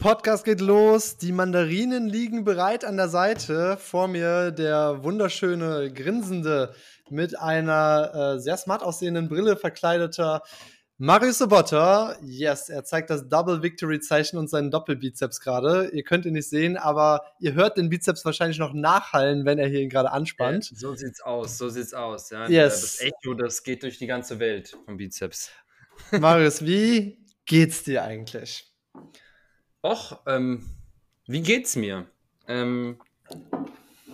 Podcast geht los. Die Mandarinen liegen bereit an der Seite. Vor mir der wunderschöne, grinsende, mit einer äh, sehr smart aussehenden Brille verkleideter Marius Sobotta. Yes, er zeigt das Double Victory Zeichen und seinen Doppelbizeps gerade. Ihr könnt ihn nicht sehen, aber ihr hört den Bizeps wahrscheinlich noch nachhallen, wenn er hier ihn gerade anspannt. Ja, so sieht's aus, so sieht's aus. Ja. Yes. Das Echo, das geht durch die ganze Welt vom Bizeps. Marius, wie geht's dir eigentlich? Och, ähm, wie geht's mir? Ähm,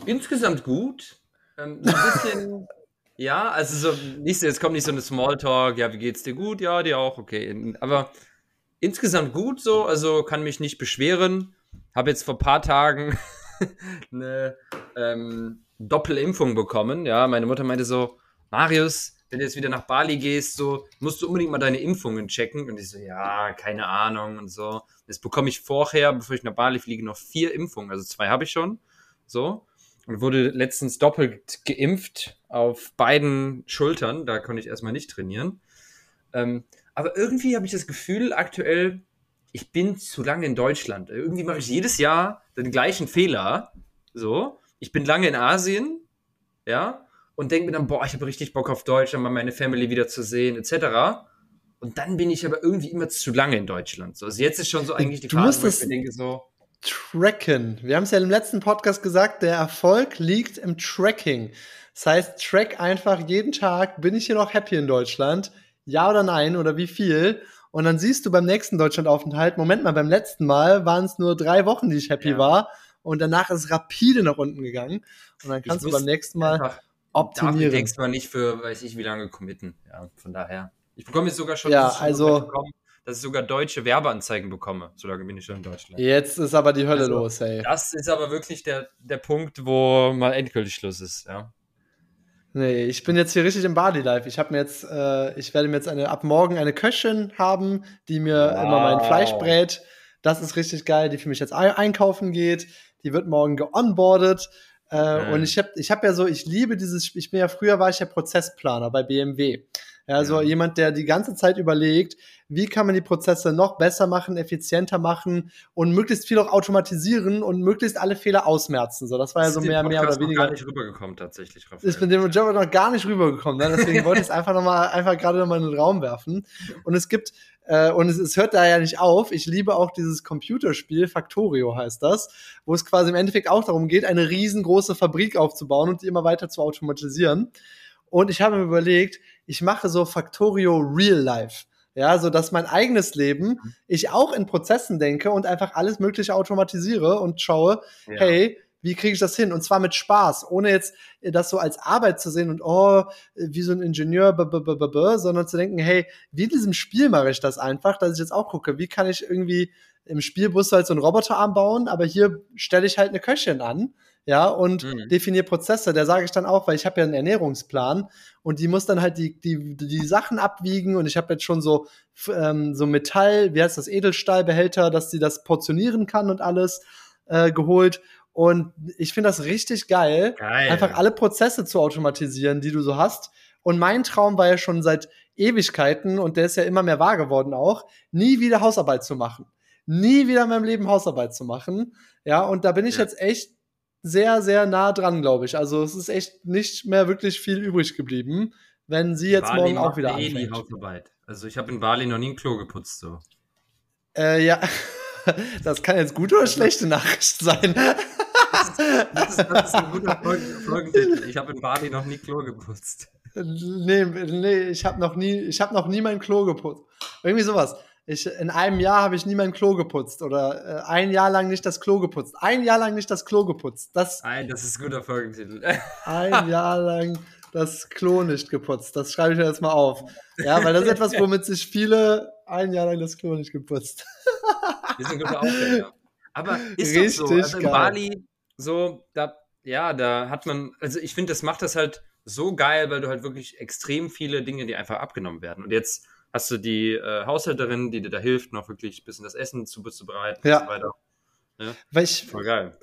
insgesamt gut. Ähm, ein bisschen, ja, also so, nicht, jetzt kommt nicht so eine Smalltalk, ja, wie geht's dir gut? Ja, dir auch, okay. Aber insgesamt gut so, also kann mich nicht beschweren. Habe jetzt vor ein paar Tagen eine ähm, Doppelimpfung bekommen. Ja, meine Mutter meinte so, Marius, wenn du jetzt wieder nach Bali gehst, so, musst du unbedingt mal deine Impfungen checken. Und ich so, ja, keine Ahnung und so. Jetzt bekomme ich vorher, bevor ich nach Bali fliege, noch vier Impfungen. Also zwei habe ich schon. So. Und wurde letztens doppelt geimpft auf beiden Schultern. Da konnte ich erstmal nicht trainieren. Ähm, aber irgendwie habe ich das Gefühl, aktuell, ich bin zu lange in Deutschland. Irgendwie mache ich jedes Jahr den gleichen Fehler. So. Ich bin lange in Asien. Ja und denke mir dann, boah, ich habe richtig Bock auf Deutschland, mal meine Family wieder zu sehen, etc. Und dann bin ich aber irgendwie immer zu lange in Deutschland. So, also jetzt ist schon so eigentlich die du Phase, wo ich mir denke so. Tracken. Wir haben es ja im letzten Podcast gesagt, der Erfolg liegt im Tracking. Das heißt, track einfach jeden Tag, bin ich hier noch happy in Deutschland? Ja oder nein oder wie viel? Und dann siehst du beim nächsten Deutschlandaufenthalt, Moment mal, beim letzten Mal waren es nur drei Wochen, die ich happy ja. war. Und danach ist es rapide nach unten gegangen. Und dann kannst ich du beim nächsten Mal optimieren. Dafür denkst man nicht für, weiß ich, wie lange committen. Ja, von daher. Ich bekomme jetzt sogar schon, ja, also, bekommen, dass ich sogar deutsche Werbeanzeigen bekomme. So lange bin ich schon in Deutschland. Jetzt ist aber die Hölle also, los, hey. Das ist aber wirklich der, der Punkt, wo mal endgültig Schluss ist, ja. Nee, ich bin jetzt hier richtig im Body Life. Ich habe mir jetzt, äh, ich werde mir jetzt eine, ab morgen eine Köchin haben, die mir wow. immer mein Fleisch brät. Das ist richtig geil, die für mich jetzt einkaufen geht. Die wird morgen geonboardet. Äh. Und ich habe ich hab ja so, ich liebe dieses, ich bin ja früher war ich ja Prozessplaner bei BMW. Ja, also ja. jemand, der die ganze Zeit überlegt, wie kann man die Prozesse noch besser machen, effizienter machen und möglichst viel auch automatisieren und möglichst alle Fehler ausmerzen. So, das war ja so mehr, mehr oder weniger. gar nicht rübergekommen tatsächlich. Raphael. Ist mit dem Job noch gar nicht rübergekommen. Ne? Deswegen wollte ich es einfach noch mal, einfach gerade noch mal in den Raum werfen. Und es gibt äh, und es, es hört da ja nicht auf. Ich liebe auch dieses Computerspiel, Factorio heißt das, wo es quasi im Endeffekt auch darum geht, eine riesengroße Fabrik aufzubauen und die immer weiter zu automatisieren. Und ich habe mir überlegt, ich mache so Factorio Real Life. Ja, so dass mein eigenes Leben mhm. ich auch in Prozessen denke und einfach alles Mögliche automatisiere und schaue, ja. hey, wie kriege ich das hin? Und zwar mit Spaß, ohne jetzt das so als Arbeit zu sehen und oh, wie so ein Ingenieur, -b -b -b sondern zu denken, hey, wie in diesem Spiel mache ich das einfach, dass ich jetzt auch gucke, wie kann ich irgendwie im Spielbus halt so einen Roboterarm bauen, aber hier stelle ich halt eine Köchin an, ja, und mhm. definiere Prozesse. Der sage ich dann auch, weil ich habe ja einen Ernährungsplan und die muss dann halt die, die, die Sachen abwiegen und ich habe jetzt schon so, ähm, so Metall, wie heißt das, Edelstahlbehälter, dass sie das portionieren kann und alles äh, geholt. Und ich finde das richtig geil, geil, einfach alle Prozesse zu automatisieren, die du so hast. Und mein Traum war ja schon seit Ewigkeiten, und der ist ja immer mehr wahr geworden auch, nie wieder Hausarbeit zu machen. Nie wieder in meinem Leben Hausarbeit zu machen. Ja, und da bin ich ja. jetzt echt sehr, sehr nah dran, glaube ich. Also es ist echt nicht mehr wirklich viel übrig geblieben, wenn sie jetzt Bali morgen auch wieder eh anfängt. Hausarbeit. Also ich habe in Bali noch nie ein Klo geputzt so. Äh, ja, das kann jetzt gute oder schlechte Nachricht sein. Das ist, das ist ein guter Folgentitel. Ich habe in Bali noch nie Klo geputzt. Nee, nee, ich habe noch nie, ich habe noch nie mein Klo geputzt. Irgendwie sowas. Ich, in einem Jahr habe ich nie mein Klo geputzt oder äh, ein Jahr lang nicht das Klo geputzt. Ein Jahr lang nicht das Klo geputzt. Das, Nein, das ist ein guter Folgentitel. ein Jahr lang das Klo nicht geputzt. Das schreibe ich mir jetzt mal auf. Ja, weil das ist etwas, womit sich viele ein Jahr lang das Klo nicht geputzt. Das ist ein guter Aufgabe. Aber ist Richtig doch so. Also in geil. Bali, so, da, ja, da hat man, also ich finde, das macht das halt so geil, weil du halt wirklich extrem viele Dinge, die einfach abgenommen werden. Und jetzt hast du die äh, Haushälterin, die dir da hilft, noch wirklich ein bisschen das Essen zuzubereiten ja. und so weiter. Ja, weil ich, voll geil.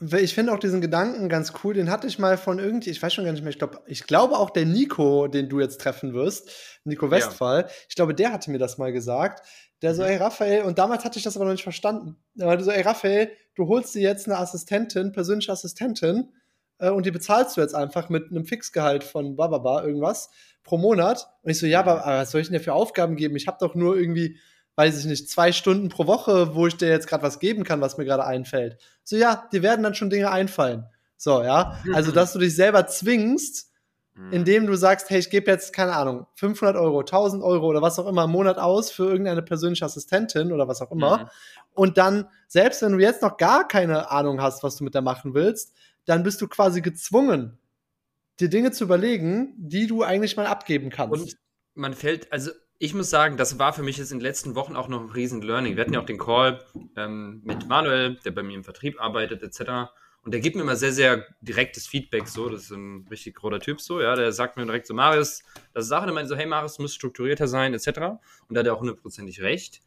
ich finde auch diesen Gedanken ganz cool. Den hatte ich mal von irgendwie, ich weiß schon gar nicht mehr. Ich glaube, ich glaube auch der Nico, den du jetzt treffen wirst, Nico Westphal. Ja. Ich glaube, der hatte mir das mal gesagt. Der so, mhm. ey Raphael, und damals hatte ich das aber noch nicht verstanden. Der war so, ey Raphael, du holst dir jetzt eine Assistentin, persönliche Assistentin, äh, und die bezahlst du jetzt einfach mit einem Fixgehalt von Bababa irgendwas pro Monat. Und ich so, ja, aber, was soll ich denn für Aufgaben geben? Ich habe doch nur irgendwie weiß ich nicht, zwei Stunden pro Woche, wo ich dir jetzt gerade was geben kann, was mir gerade einfällt. So, ja, dir werden dann schon Dinge einfallen. So, ja. Also, dass du dich selber zwingst, mhm. indem du sagst, hey, ich gebe jetzt, keine Ahnung, 500 Euro, 1000 Euro oder was auch immer im Monat aus für irgendeine persönliche Assistentin oder was auch immer. Mhm. Und dann, selbst wenn du jetzt noch gar keine Ahnung hast, was du mit der machen willst, dann bist du quasi gezwungen, dir Dinge zu überlegen, die du eigentlich mal abgeben kannst. Und man fällt, also ich muss sagen, das war für mich jetzt in den letzten Wochen auch noch ein riesen Learning. Wir hatten ja auch den Call ähm, mit Manuel, der bei mir im Vertrieb arbeitet, etc. Und der gibt mir immer sehr, sehr direktes Feedback, so, das ist ein richtig großer Typ, so, ja, der sagt mir direkt so, Marius, das ist Sache, der meint so, hey, Marius, muss strukturierter sein, etc. Und da hat er auch hundertprozentig recht.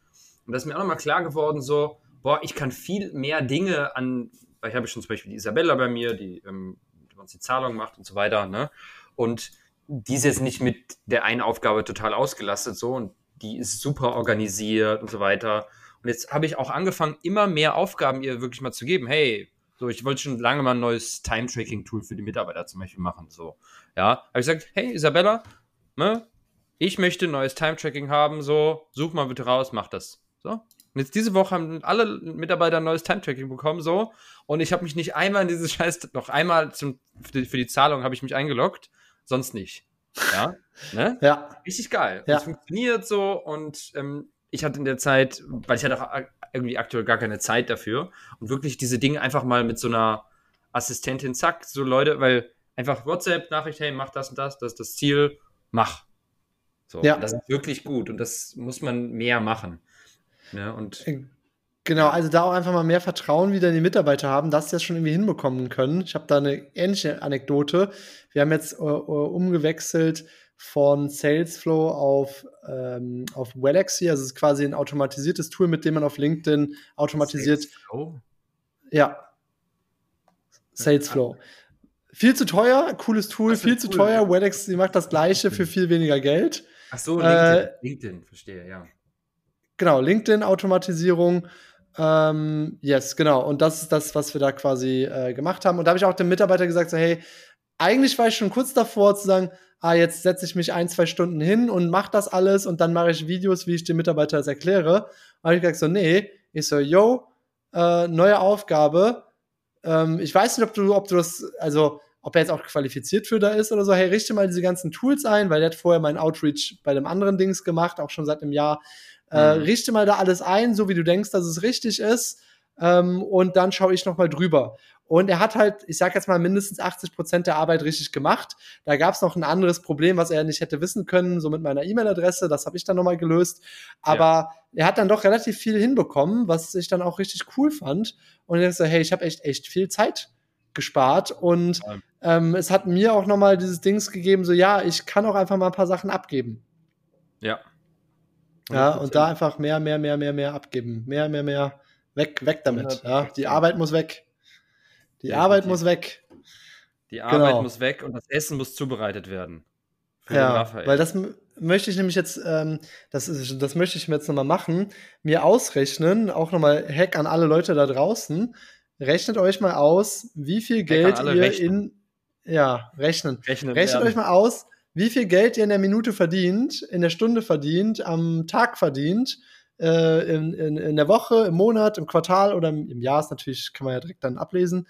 Und das ist mir auch nochmal klar geworden, so, boah, ich kann viel mehr Dinge an, ich habe schon zum Beispiel die Isabella bei mir, die, ähm, uns die Zahlung macht und so weiter, ne, und die ist jetzt nicht mit der einen Aufgabe total ausgelastet so und die ist super organisiert und so weiter. Und jetzt habe ich auch angefangen, immer mehr Aufgaben ihr wirklich mal zu geben. Hey, so, ich wollte schon lange mal ein neues Time-Tracking-Tool für die Mitarbeiter zum Beispiel machen. So, ja, habe ich gesagt, hey Isabella, ne, ich möchte ein neues Time-Tracking haben, so, such mal bitte raus, mach das. So. Und jetzt diese Woche haben alle Mitarbeiter ein neues Time-Tracking bekommen, so. Und ich habe mich nicht einmal in dieses Scheiß, noch einmal zum, für, die, für die Zahlung habe ich mich eingeloggt sonst nicht. Ja, ne? ja. Richtig geil. Ja. Es funktioniert so und ähm, ich hatte in der Zeit, weil ich hatte auch irgendwie aktuell gar keine Zeit dafür und wirklich diese Dinge einfach mal mit so einer Assistentin, zack, so Leute, weil einfach WhatsApp-Nachricht, hey, mach das und das, das ist das Ziel, mach. So, ja. das ist wirklich gut und das muss man mehr machen. Ja, und äh, Genau, also da auch einfach mal mehr Vertrauen wieder in die Mitarbeiter haben, dass sie das schon irgendwie hinbekommen können. Ich habe da eine ähnliche Anekdote. Wir haben jetzt äh, äh umgewechselt von Salesflow auf, ähm, auf Wellexy. Also es ist quasi ein automatisiertes Tool, mit dem man auf LinkedIn automatisiert. Salesflow? Ja. Salesflow. Viel zu teuer, cooles Tool, viel cool. zu teuer. Wellexy macht das gleiche für viel weniger Geld. Ach so, LinkedIn, äh, LinkedIn verstehe, ja. Genau, LinkedIn-Automatisierung. Ähm, yes, genau. Und das ist das, was wir da quasi äh, gemacht haben. Und da habe ich auch dem Mitarbeiter gesagt, so, hey, eigentlich war ich schon kurz davor zu sagen, ah, jetzt setze ich mich ein, zwei Stunden hin und mache das alles und dann mache ich Videos, wie ich dem Mitarbeiter das erkläre. Und habe ich gesagt, so, nee, ich so, yo, äh, neue Aufgabe. Ähm, ich weiß nicht, ob du, ob du das, also ob er jetzt auch qualifiziert für da ist oder so, hey, richte mal diese ganzen Tools ein, weil der hat vorher meinen Outreach bei dem anderen Dings gemacht, auch schon seit einem Jahr. Äh, mhm. richte mal da alles ein, so wie du denkst, dass es richtig ist. Ähm, und dann schaue ich noch mal drüber. Und er hat halt, ich sag jetzt mal, mindestens 80 Prozent der Arbeit richtig gemacht. Da gab es noch ein anderes Problem, was er nicht hätte wissen können, so mit meiner E-Mail-Adresse. Das habe ich dann noch mal gelöst. Aber ja. er hat dann doch relativ viel hinbekommen, was ich dann auch richtig cool fand. Und er so, hey, ich habe echt, echt viel Zeit gespart. Und ähm, es hat mir auch noch mal dieses Dings gegeben, so ja, ich kann auch einfach mal ein paar Sachen abgeben. Ja, ja, und da einfach mehr, mehr, mehr, mehr, mehr abgeben. Mehr, mehr, mehr. Weg, weg damit. Ja, die Arbeit muss weg. Die ja, Arbeit muss weg. Die Arbeit genau. muss weg und das Essen muss zubereitet werden. ja, weil das möchte ich nämlich jetzt, ähm, das, ist, das möchte ich mir jetzt nochmal machen, mir ausrechnen, auch nochmal Hack an alle Leute da draußen. Rechnet euch mal aus, wie viel Geld ihr rechnen. in, ja, rechnen. rechnen Rechnet werden. euch mal aus, wie viel Geld ihr in der Minute verdient, in der Stunde verdient, am Tag verdient, äh, in, in, in der Woche, im Monat, im Quartal oder im, im Jahr ist natürlich, kann man ja direkt dann ablesen,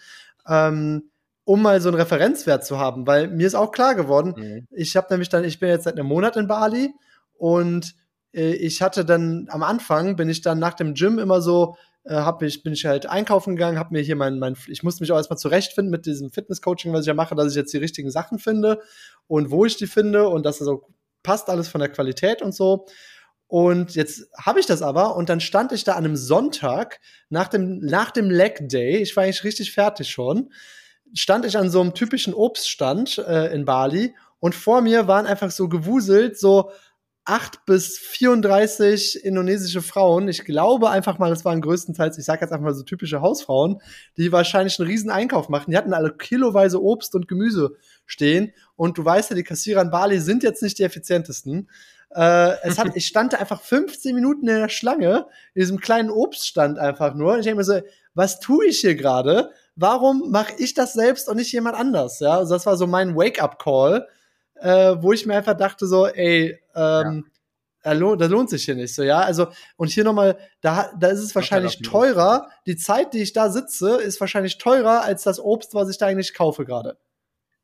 ähm, um mal so einen Referenzwert zu haben, weil mir ist auch klar geworden, mhm. ich habe nämlich dann, ich bin jetzt seit einem Monat in Bali und äh, ich hatte dann am Anfang, bin ich dann nach dem Gym immer so, äh, hab ich, bin ich halt einkaufen gegangen, habe mir hier mein, mein, ich musste mich auch erstmal zurechtfinden mit diesem Fitness-Coaching, was ich ja mache, dass ich jetzt die richtigen Sachen finde und wo ich die finde und dass das so passt alles von der Qualität und so. Und jetzt habe ich das aber und dann stand ich da an einem Sonntag nach dem, nach dem Leg Day, ich war eigentlich richtig fertig schon, stand ich an so einem typischen Obststand äh, in Bali und vor mir waren einfach so gewuselt so 8 bis 34 indonesische Frauen. Ich glaube einfach mal, das waren größtenteils, ich sage jetzt einfach mal so typische Hausfrauen, die wahrscheinlich einen riesen Einkauf machten. Die hatten alle kiloweise Obst und Gemüse stehen. Und du weißt ja, die Kassierer in Bali sind jetzt nicht die effizientesten. Äh, es hat, ich stand einfach 15 Minuten in der Schlange, in diesem kleinen Obststand einfach nur. Und ich denke mir so, was tue ich hier gerade? Warum mache ich das selbst und nicht jemand anders? Ja, also das war so mein Wake-up-Call, äh, wo ich mir einfach dachte so, ey, ähm, ja. das lohnt sich hier nicht so, ja. Also, und hier nochmal, da, da ist es wahrscheinlich teurer. Die Zeit, die ich da sitze, ist wahrscheinlich teurer als das Obst, was ich da eigentlich kaufe gerade.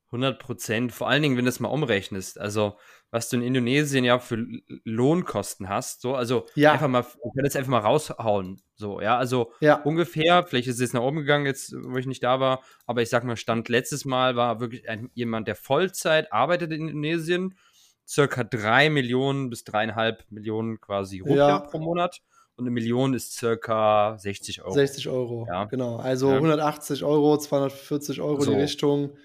100 Prozent. Vor allen Dingen, wenn du es mal umrechnest. Also, was du in Indonesien ja für Lohnkosten hast. So, also ja. einfach mal, ich kann das einfach mal raushauen. So, ja, also ja. ungefähr, vielleicht ist es jetzt nach oben gegangen, jetzt, wo ich nicht da war, aber ich sag mal, Stand letztes Mal war wirklich ein, jemand, der Vollzeit arbeitet in Indonesien, circa drei Millionen bis dreieinhalb Millionen quasi Rupiah ja. pro Monat. Und eine Million ist circa 60 Euro. 60 Euro, ja. genau. Also 180 Euro, 240 Euro so. die Richtung.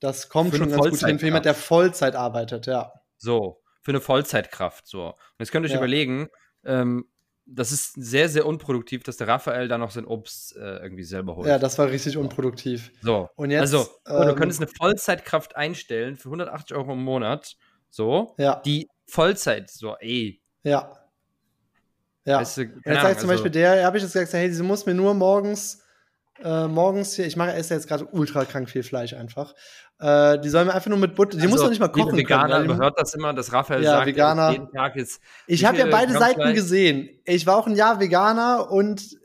Das kommt schon ganz gut hin für jemand, der Vollzeit arbeitet, ja. So, für eine Vollzeitkraft. So. Und jetzt könnt ihr euch ja. überlegen, ähm, das ist sehr, sehr unproduktiv, dass der Raphael da noch sein Obst äh, irgendwie selber holt. Ja, das war richtig unproduktiv. So. Und jetzt, also, ähm, du könntest eine Vollzeitkraft einstellen für 180 Euro im Monat. So. Ja. Die Vollzeit, so, ey. Ja. Ja. Weißt du, jetzt sagt zum Beispiel also der, habe ich jetzt gesagt, hey, sie muss mir nur morgens äh, morgens hier, ich mache esse jetzt gerade ultra krank viel Fleisch einfach. Äh, die sollen mir einfach nur mit Butter, die also, muss doch nicht mal kochen Veganer können. hört das immer, dass Raphael ja, sagt, Veganer. jeden Tag jetzt. Ich habe ja beide Seiten Fleisch? gesehen. Ich war auch ein Jahr Veganer und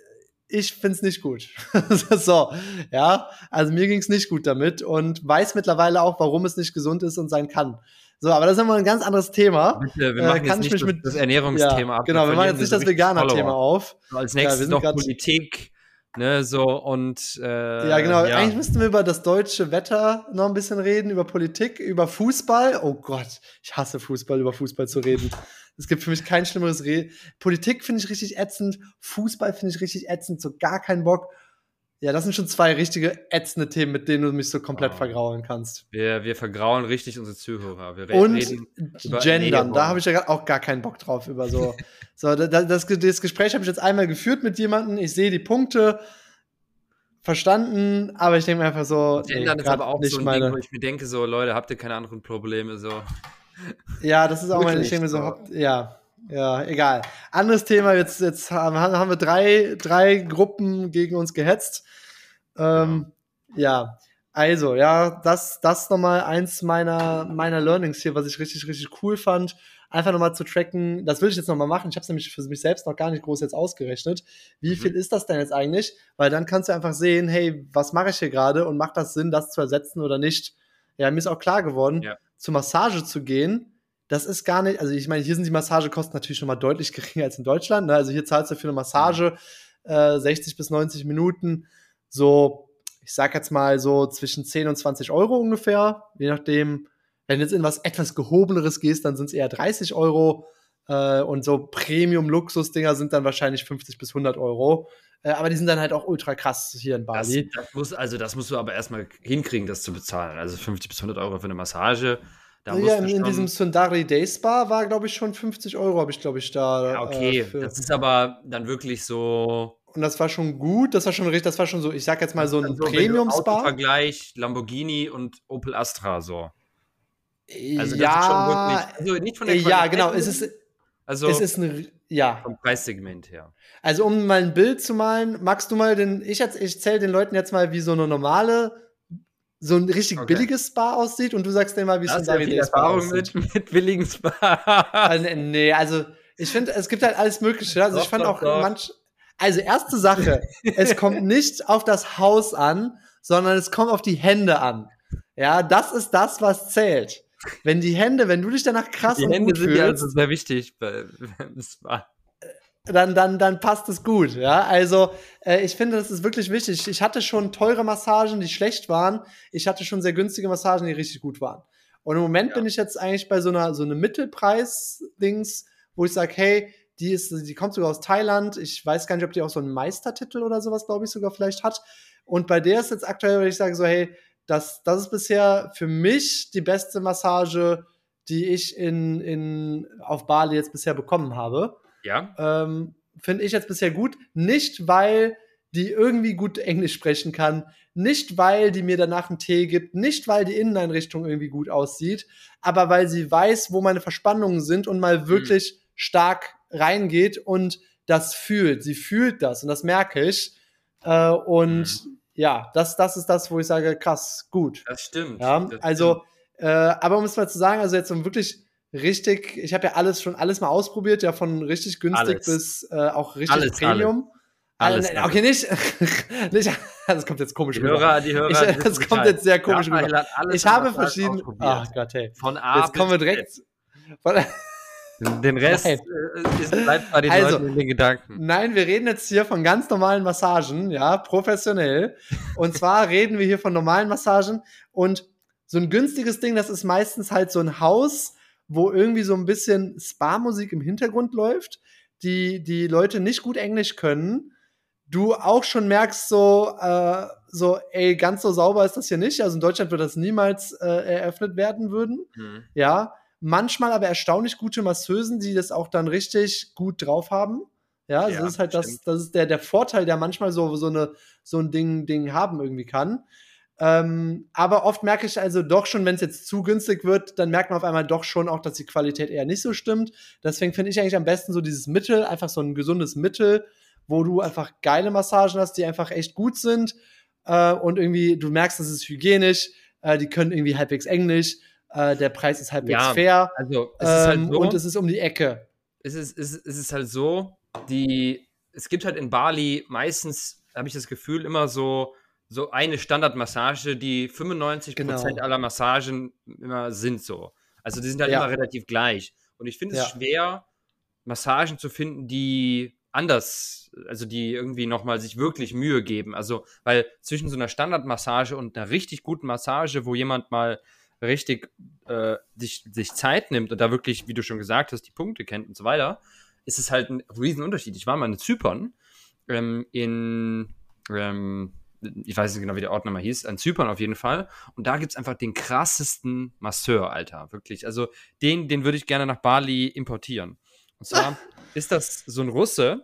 ich find's nicht gut. so, ja, also mir ging's nicht gut damit und weiß mittlerweile auch, warum es nicht gesund ist und sein kann. So, aber das ist immer ein ganz anderes Thema. Bitte, wir machen äh, jetzt nicht das, mit, das Ernährungsthema ja, ab. Genau, wir machen jetzt nicht das Veganer-Thema auf. Als nächstes ja, noch Politik, Ne, so und äh, Ja, genau. Ja. Eigentlich müssten wir über das deutsche Wetter noch ein bisschen reden, über Politik, über Fußball. Oh Gott, ich hasse Fußball, über Fußball zu reden. Es gibt für mich kein schlimmeres Reden. Politik finde ich richtig ätzend, Fußball finde ich richtig ätzend, so gar keinen Bock. Ja, das sind schon zwei richtige ätzende Themen, mit denen du mich so komplett oh. vergraulen kannst. Wir, wir vergraulen richtig unsere Zuhörer. Wir Und gendern, da habe ich ja auch gar keinen Bock drauf über so. so das, das, das Gespräch habe ich jetzt einmal geführt mit jemandem. Ich sehe die Punkte, verstanden, aber ich denke mir einfach so. Gendern nee, ist aber auch nicht so ein meine... Ding, wo ich mir denke, so, Leute, habt ihr keine anderen Probleme? So. Ja, das ist auch meine, ich denke mir so, ja. Ja, egal. Anderes Thema, jetzt, jetzt haben, wir drei, drei Gruppen gegen uns gehetzt. Ähm, ja. ja. also, ja, das, das nochmal eins meiner, meiner Learnings hier, was ich richtig, richtig cool fand. Einfach nochmal zu tracken, das will ich jetzt nochmal machen. Ich habe es nämlich für mich selbst noch gar nicht groß jetzt ausgerechnet. Wie mhm. viel ist das denn jetzt eigentlich? Weil dann kannst du einfach sehen, hey, was mache ich hier gerade und macht das Sinn, das zu ersetzen oder nicht? Ja, mir ist auch klar geworden, ja. zur Massage zu gehen, das ist gar nicht, also ich meine, hier sind die Massagekosten natürlich schon mal deutlich geringer als in Deutschland. Ne? Also hier zahlst du für eine Massage äh, 60 bis 90 Minuten so, ich sag jetzt mal so zwischen 10 und 20 Euro ungefähr, je nachdem. Wenn du jetzt in was etwas gehobeneres gehst, dann sind es eher 30 Euro. Äh, und so Premium-Luxus-Dinger sind dann wahrscheinlich 50 bis 100 Euro. Äh, aber die sind dann halt auch ultra krass hier in Bali. Das, das muss, also das musst du aber erstmal hinkriegen, das zu bezahlen. Also 50 bis 100 Euro für eine Massage da ja, in, in diesem Sundari Day Spa war, glaube ich, schon 50 Euro, habe ich, glaube ich, da. Ja, okay, äh, das ist aber dann wirklich so. Und das war schon gut, das war schon richtig, das war schon so, ich sag jetzt mal so ein so, Premium-Spa. Vergleich Lamborghini und Opel Astra so. Also ja, das ist schon wirklich, also nicht von der Qualität, Ja, genau, es ist, also es ist ein, ja. Vom Preissegment her. Also um mal ein Bild zu malen, magst du mal den, ich, ich zähle den Leuten jetzt mal wie so eine normale so ein richtig okay. billiges Spa aussieht und du sagst dir mal, wie es in Davide Erfahrung mit, mit billigen Spa. also, nee, also ich finde, es gibt halt alles Mögliche. Also doch, ich fand doch, auch doch. manch. Also erste Sache, es kommt nicht auf das Haus an, sondern es kommt auf die Hände an. Ja, das ist das, was zählt. Wenn die Hände, wenn du dich danach krass die und Hände sind fühlst, ja also sehr wichtig beim Spa dann, dann, dann passt es gut. Ja, also äh, ich finde, das ist wirklich wichtig. Ich hatte schon teure Massagen, die schlecht waren. Ich hatte schon sehr günstige Massagen, die richtig gut waren. Und im Moment ja. bin ich jetzt eigentlich bei so einer so einem Mittelpreis-Dings, wo ich sage, hey, die ist, die kommt sogar aus Thailand. Ich weiß gar nicht, ob die auch so einen Meistertitel oder sowas, glaube ich, sogar vielleicht hat. Und bei der ist jetzt aktuell, würde ich sagen, so, hey, das, das ist bisher für mich die beste Massage, die ich in, in, auf Bali jetzt bisher bekommen habe. Ja. Ähm, Finde ich jetzt bisher gut. Nicht, weil die irgendwie gut Englisch sprechen kann, nicht weil die mir danach einen Tee gibt, nicht weil die Inneneinrichtung irgendwie gut aussieht, aber weil sie weiß, wo meine Verspannungen sind und mal wirklich mhm. stark reingeht und das fühlt. Sie fühlt das und das merke ich. Äh, und mhm. ja, das, das ist das, wo ich sage, krass, gut. Das stimmt. Ja, das also, stimmt. Äh, aber um es mal zu sagen, also jetzt um wirklich richtig, ich habe ja alles schon alles mal ausprobiert, ja von richtig günstig alles. bis äh, auch richtig alles, Premium. Alles. alles okay, nicht, nicht, das kommt jetzt komisch die Hörer, die Hörer, ich, das kommt jetzt sehr komisch ja, rüber. Ich habe verschiedene, ach Gott, hey. Von A Jetzt kommen wir direkt, von, den Rest nein. Äh, ist, bleibt bei den also, Leuten in den Gedanken. Nein, wir reden jetzt hier von ganz normalen Massagen, ja, professionell. Und zwar reden wir hier von normalen Massagen und so ein günstiges Ding, das ist meistens halt so ein Haus, wo irgendwie so ein bisschen Spa-Musik im Hintergrund läuft, die die Leute nicht gut Englisch können du auch schon merkst, so, äh, so, ey, ganz so sauber ist das hier nicht. Also in Deutschland wird das niemals äh, eröffnet werden würden. Mhm. Ja. Manchmal aber erstaunlich gute Masseusen, die das auch dann richtig gut drauf haben. Ja, also ja das ist halt das, das ist der, der Vorteil, der manchmal so, so, eine, so ein Ding, Ding haben irgendwie kann. Ähm, aber oft merke ich also doch schon, wenn es jetzt zu günstig wird, dann merkt man auf einmal doch schon auch, dass die Qualität eher nicht so stimmt. Deswegen finde ich eigentlich am besten so dieses Mittel, einfach so ein gesundes Mittel, wo du einfach geile Massagen hast, die einfach echt gut sind äh, und irgendwie du merkst, das ist hygienisch, äh, die können irgendwie halbwegs Englisch, äh, der Preis ist halbwegs ja, fair also, es ist halt ähm, so, und es ist um die Ecke. Es ist, es, es ist halt so, die, es gibt halt in Bali meistens, habe ich das Gefühl, immer so, so eine Standardmassage, die 95% genau. aller Massagen immer sind so. Also die sind halt ja. immer relativ gleich. Und ich finde es ja. schwer, Massagen zu finden, die anders, also die irgendwie nochmal sich wirklich Mühe geben. Also, weil zwischen so einer Standardmassage und einer richtig guten Massage, wo jemand mal richtig äh, sich, sich Zeit nimmt und da wirklich, wie du schon gesagt hast, die Punkte kennt und so weiter, ist es halt ein Riesenunterschied. Ich war mal in Zypern, ähm, in, ähm, ich weiß nicht genau, wie der Ort nochmal hieß, in Zypern auf jeden Fall. Und da gibt es einfach den krassesten Masseur, Alter, wirklich. Also den, den würde ich gerne nach Bali importieren. Und zwar ist das so ein Russe,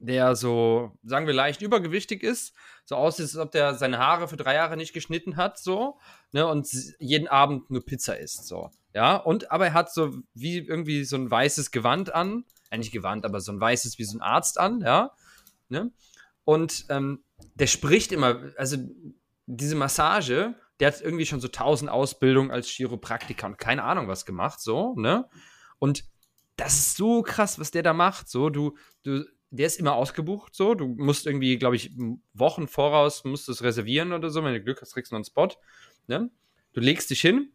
der so, sagen wir, leicht übergewichtig ist, so aussieht, als ob der seine Haare für drei Jahre nicht geschnitten hat, so, ne, und jeden Abend nur Pizza isst, so, ja, und, aber er hat so wie irgendwie so ein weißes Gewand an, äh, nicht Gewand, aber so ein weißes wie so ein Arzt an, ja, ne, und ähm, der spricht immer, also diese Massage, der hat irgendwie schon so tausend Ausbildungen als Chiropraktiker und keine Ahnung was gemacht, so, ne, und das ist so krass, was der da macht. So, du, du, der ist immer ausgebucht. So, du musst irgendwie, glaube ich, Wochen voraus musst es reservieren oder so. Wenn du Glück hast, kriegst du noch einen Spot. Ne? Du legst dich hin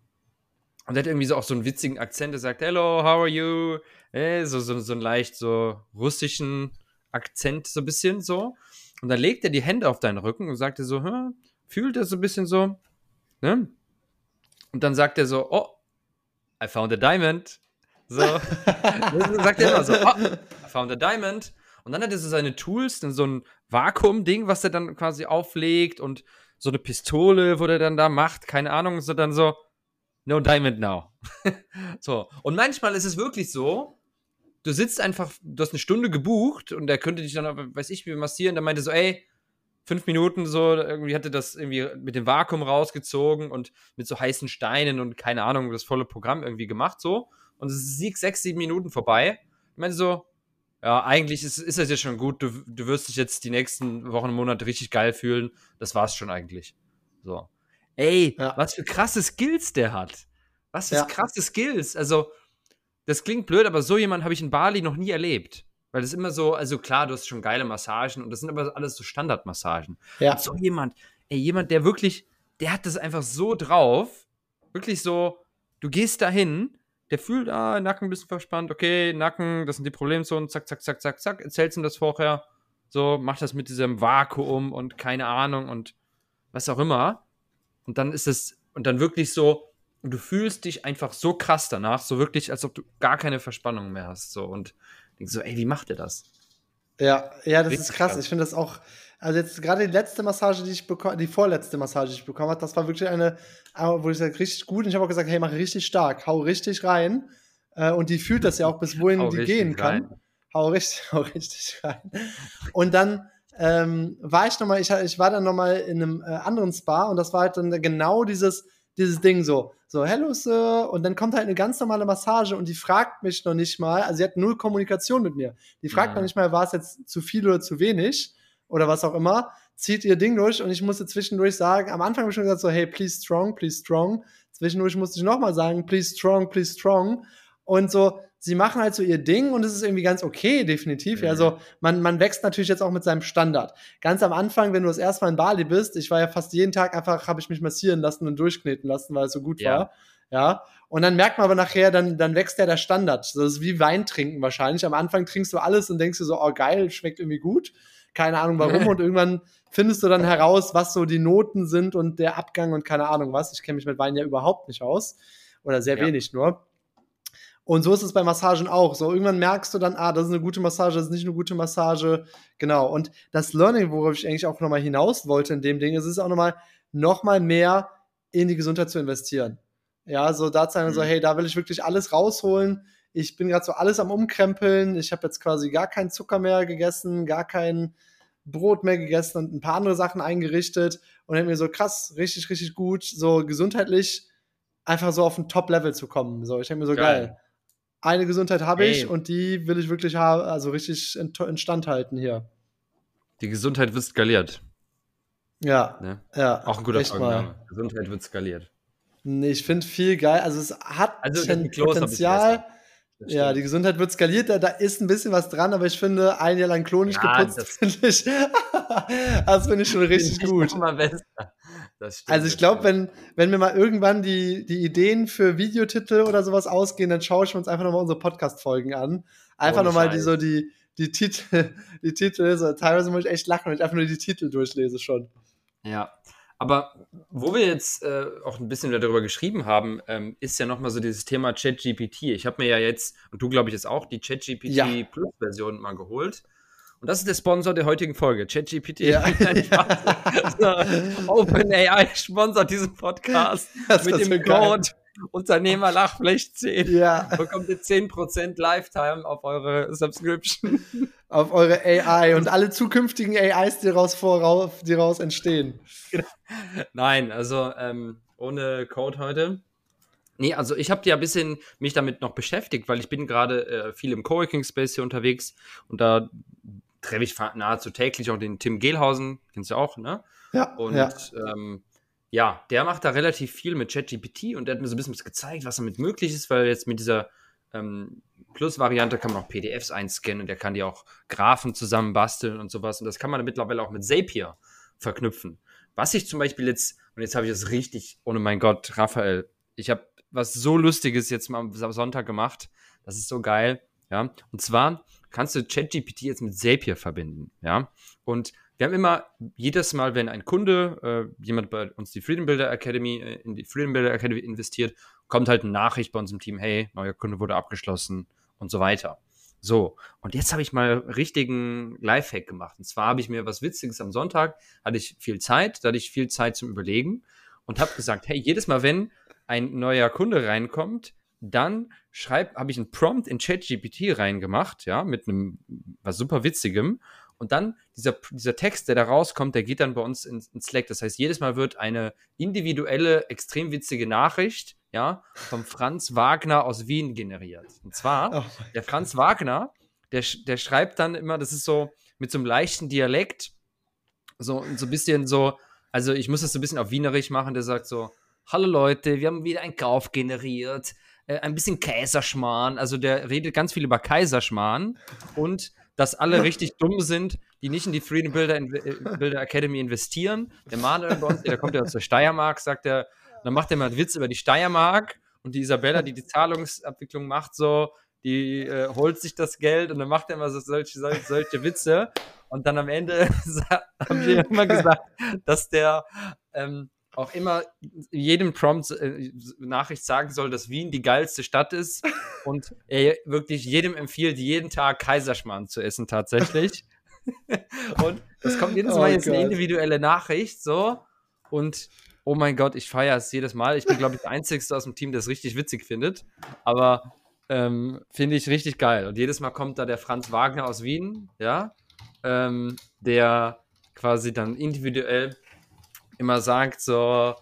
und der hat irgendwie so auch so einen witzigen Akzent. Der sagt, Hello, how are you? Äh, so, so, so einen leicht so russischen Akzent, so ein bisschen so. Und dann legt er die Hände auf deinen Rücken und sagt er so, hm, fühlt er so ein bisschen so. Ne? Und dann sagt er so, oh, I found a diamond. So. sagt er immer so, oh, I found a diamond. Und dann hat er so seine Tools, dann so ein Vakuum-Ding, was er dann quasi auflegt und so eine Pistole, wo der dann da macht, keine Ahnung, so dann so, no diamond now. so. Und manchmal ist es wirklich so, du sitzt einfach, du hast eine Stunde gebucht und der könnte dich dann, weiß ich, wie massieren, der meinte so, ey, fünf Minuten so, irgendwie hatte das irgendwie mit dem Vakuum rausgezogen und mit so heißen Steinen und keine Ahnung, das volle Programm irgendwie gemacht so und es ist sechs, sieben Minuten vorbei. Ich meine so, ja, eigentlich ist, ist das jetzt schon gut. Du, du wirst dich jetzt die nächsten Wochen und Monate richtig geil fühlen. Das war's schon eigentlich. So. Ey, ja. was für krasse Skills der hat. Was für ja. krasse Skills. Also, das klingt blöd, aber so jemand habe ich in Bali noch nie erlebt. Weil das immer so, also klar, du hast schon geile Massagen und das sind aber alles so Standardmassagen. Ja. Und so jemand, ey, jemand, der wirklich, der hat das einfach so drauf. Wirklich so, du gehst dahin der fühlt, ah, Nacken ein bisschen verspannt, okay, Nacken, das sind die Problemzonen, zack, zack, zack, zack, zack, erzählst ihm das vorher, so, macht das mit diesem Vakuum und keine Ahnung und was auch immer. Und dann ist es, und dann wirklich so, du fühlst dich einfach so krass danach, so wirklich, als ob du gar keine Verspannung mehr hast, so, und denkst so, ey, wie macht er das? Ja, ja, das Richtig ist krass. krass. Ich finde das auch, Also jetzt gerade die letzte Massage, die ich bekommen, die vorletzte Massage, die ich bekommen habe, das war wirklich eine, wo ich sage, richtig gut. Und ich habe auch gesagt, hey, mach richtig stark, hau richtig rein. Äh, und die fühlt das ja auch, bis wohin die gehen kann. Rein. Hau richtig, hau richtig rein. Und dann ähm, war ich nochmal, ich, ich war dann nochmal in einem äh, anderen Spa und das war halt dann genau dieses, dieses Ding so, so, hello Sir, und dann kommt halt eine ganz normale Massage und die fragt mich noch nicht mal, also sie hat null Kommunikation mit mir. Die fragt ja. noch nicht mal, war es jetzt zu viel oder zu wenig oder was auch immer, zieht ihr Ding durch und ich musste zwischendurch sagen, am Anfang habe ich schon gesagt so, hey, please strong, please strong. Zwischendurch musste ich nochmal sagen, please strong, please strong. Und so, sie machen halt so ihr Ding und es ist irgendwie ganz okay, definitiv. Mhm. Ja, so, man, man wächst natürlich jetzt auch mit seinem Standard. Ganz am Anfang, wenn du das erste Mal in Bali bist, ich war ja fast jeden Tag einfach, habe ich mich massieren lassen und durchkneten lassen, weil es so gut ja. war. Ja. Und dann merkt man aber nachher, dann, dann wächst ja der Standard. Das ist wie Wein trinken wahrscheinlich. Am Anfang trinkst du alles und denkst du so, oh geil, schmeckt irgendwie gut. Keine Ahnung warum. und irgendwann findest du dann heraus, was so die Noten sind und der Abgang und keine Ahnung was. Ich kenne mich mit Wein ja überhaupt nicht aus. Oder sehr ja. wenig nur. Und so ist es bei Massagen auch. So, irgendwann merkst du dann, ah, das ist eine gute Massage, das ist nicht eine gute Massage. Genau. Und das Learning, worauf ich eigentlich auch nochmal hinaus wollte in dem Ding, ist es auch nochmal, nochmal mehr in die Gesundheit zu investieren. Ja, so da zu sagen, mhm. so, hey, da will ich wirklich alles rausholen. Ich bin gerade so alles am Umkrempeln. Ich habe jetzt quasi gar keinen Zucker mehr gegessen, gar kein Brot mehr gegessen und ein paar andere Sachen eingerichtet und habe mir so krass, richtig, richtig gut, so gesundheitlich einfach so auf ein Top-Level zu kommen. So, ich denke mir so geil. geil eine Gesundheit habe ich und die will ich wirklich haben, also richtig instand halten hier. Die Gesundheit wird skaliert. Ja. Ne? ja Auch ein guter Folgenname. Gesundheit wird skaliert. Nee, ich finde viel geil. Also es hat also, Potenzial. Ja, die Gesundheit wird skaliert, da, da, ist ein bisschen was dran, aber ich finde, ein Jahr lang klonisch ja, geputzt, finde ich, das finde ich schon richtig gut. Mal besser. Stimmt, also ich glaube, wenn, wenn mir mal irgendwann die, die Ideen für Videotitel oder sowas ausgehen, dann schaue ich mir uns einfach nochmal unsere Podcast-Folgen an. Einfach nochmal die so die, die Titel, die Titel, so teilweise muss ich echt lachen, wenn ich einfach nur die Titel durchlese schon. Ja. Aber wo wir jetzt äh, auch ein bisschen darüber geschrieben haben, ähm, ist ja nochmal so dieses Thema ChatGPT. Ich habe mir ja jetzt, und du glaube ich jetzt auch, die ChatGPT ja. Plus-Version mal geholt. Und das ist der Sponsor der heutigen Folge, ChatGPT. Ja. OpenAI sponsert diesen Podcast das mit dem Code Unternehmerlachfleisch 10. Ja. Bekommt ihr 10% Lifetime auf eure Subscription. Auf eure AI und alle zukünftigen AIs, die raus, voraus, die raus entstehen. Nein, also ähm, ohne Code heute. Nee, also ich habe ja ein bisschen mich damit noch beschäftigt, weil ich bin gerade äh, viel im Coworking Space hier unterwegs und da treffe ich nahezu täglich auch den Tim Gehlhausen, kennst du auch, ne? Ja. Und ja. Ähm, ja, der macht da relativ viel mit ChatGPT und der hat mir so ein bisschen was gezeigt, was damit möglich ist, weil jetzt mit dieser ähm, Plus-Variante kann man auch PDFs einscannen und der kann die auch Graphen zusammenbasteln und sowas. Und das kann man mittlerweile auch mit Zapier verknüpfen. Was ich zum Beispiel jetzt, und jetzt habe ich das richtig, ohne mein Gott, Raphael, ich habe was so Lustiges jetzt mal am Sonntag gemacht. Das ist so geil. Ja, und zwar kannst du ChatGPT jetzt mit Zapier verbinden. Ja, und wir haben immer jedes Mal, wenn ein Kunde, äh, jemand bei uns die Freedom Builder Academy, äh, in die Freedom Builder Academy investiert, kommt halt eine Nachricht bei uns im Team, hey, neuer Kunde wurde abgeschlossen und so weiter. So, und jetzt habe ich mal richtigen Lifehack gemacht. Und zwar habe ich mir was Witziges am Sonntag, hatte ich viel Zeit, da hatte ich viel Zeit zum Überlegen und habe gesagt, hey, jedes Mal, wenn ein neuer Kunde reinkommt, dann habe ich einen Prompt in ChatGPT reingemacht, ja, mit einem was super witzigem. Und dann dieser, dieser Text, der da rauskommt, der geht dann bei uns ins, ins Slack. Das heißt, jedes Mal wird eine individuelle, extrem witzige Nachricht, ja, vom Franz Wagner aus Wien generiert. Und zwar, oh der Franz Wagner, der, der schreibt dann immer, das ist so mit so einem leichten Dialekt, so, so ein bisschen so, also ich muss das so ein bisschen auf Wienerisch machen, der sagt so, hallo Leute, wir haben wieder einen Kauf generiert äh, ein bisschen Kaiserschmarrn. Also der redet ganz viel über Kaiserschmarrn und dass alle richtig dumm sind, die nicht in die Freedom Builder, in, äh, Builder Academy investieren. Der Manuel bei uns, der kommt ja aus der Steiermark, sagt er, dann macht er mal einen Witz über die Steiermark und die Isabella, die die Zahlungsabwicklung macht, so, die äh, holt sich das Geld und dann macht er immer so solche, solche, solche Witze. Und dann am Ende haben wir immer gesagt, dass der ähm, auch immer jedem Prompt äh, Nachricht sagen soll, dass Wien die geilste Stadt ist und er wirklich jedem empfiehlt, jeden Tag Kaiserschmarrn zu essen tatsächlich. und Das kommt jedes Oh Mal jetzt eine Gott. individuelle Nachricht, so. Und oh mein Gott, ich feiere es jedes Mal. Ich bin, glaube ich, der Einzige aus dem Team, der es richtig witzig findet. Aber ähm, finde ich richtig geil. Und jedes Mal kommt da der Franz Wagner aus Wien, ja, ähm, der quasi dann individuell immer sagt, so,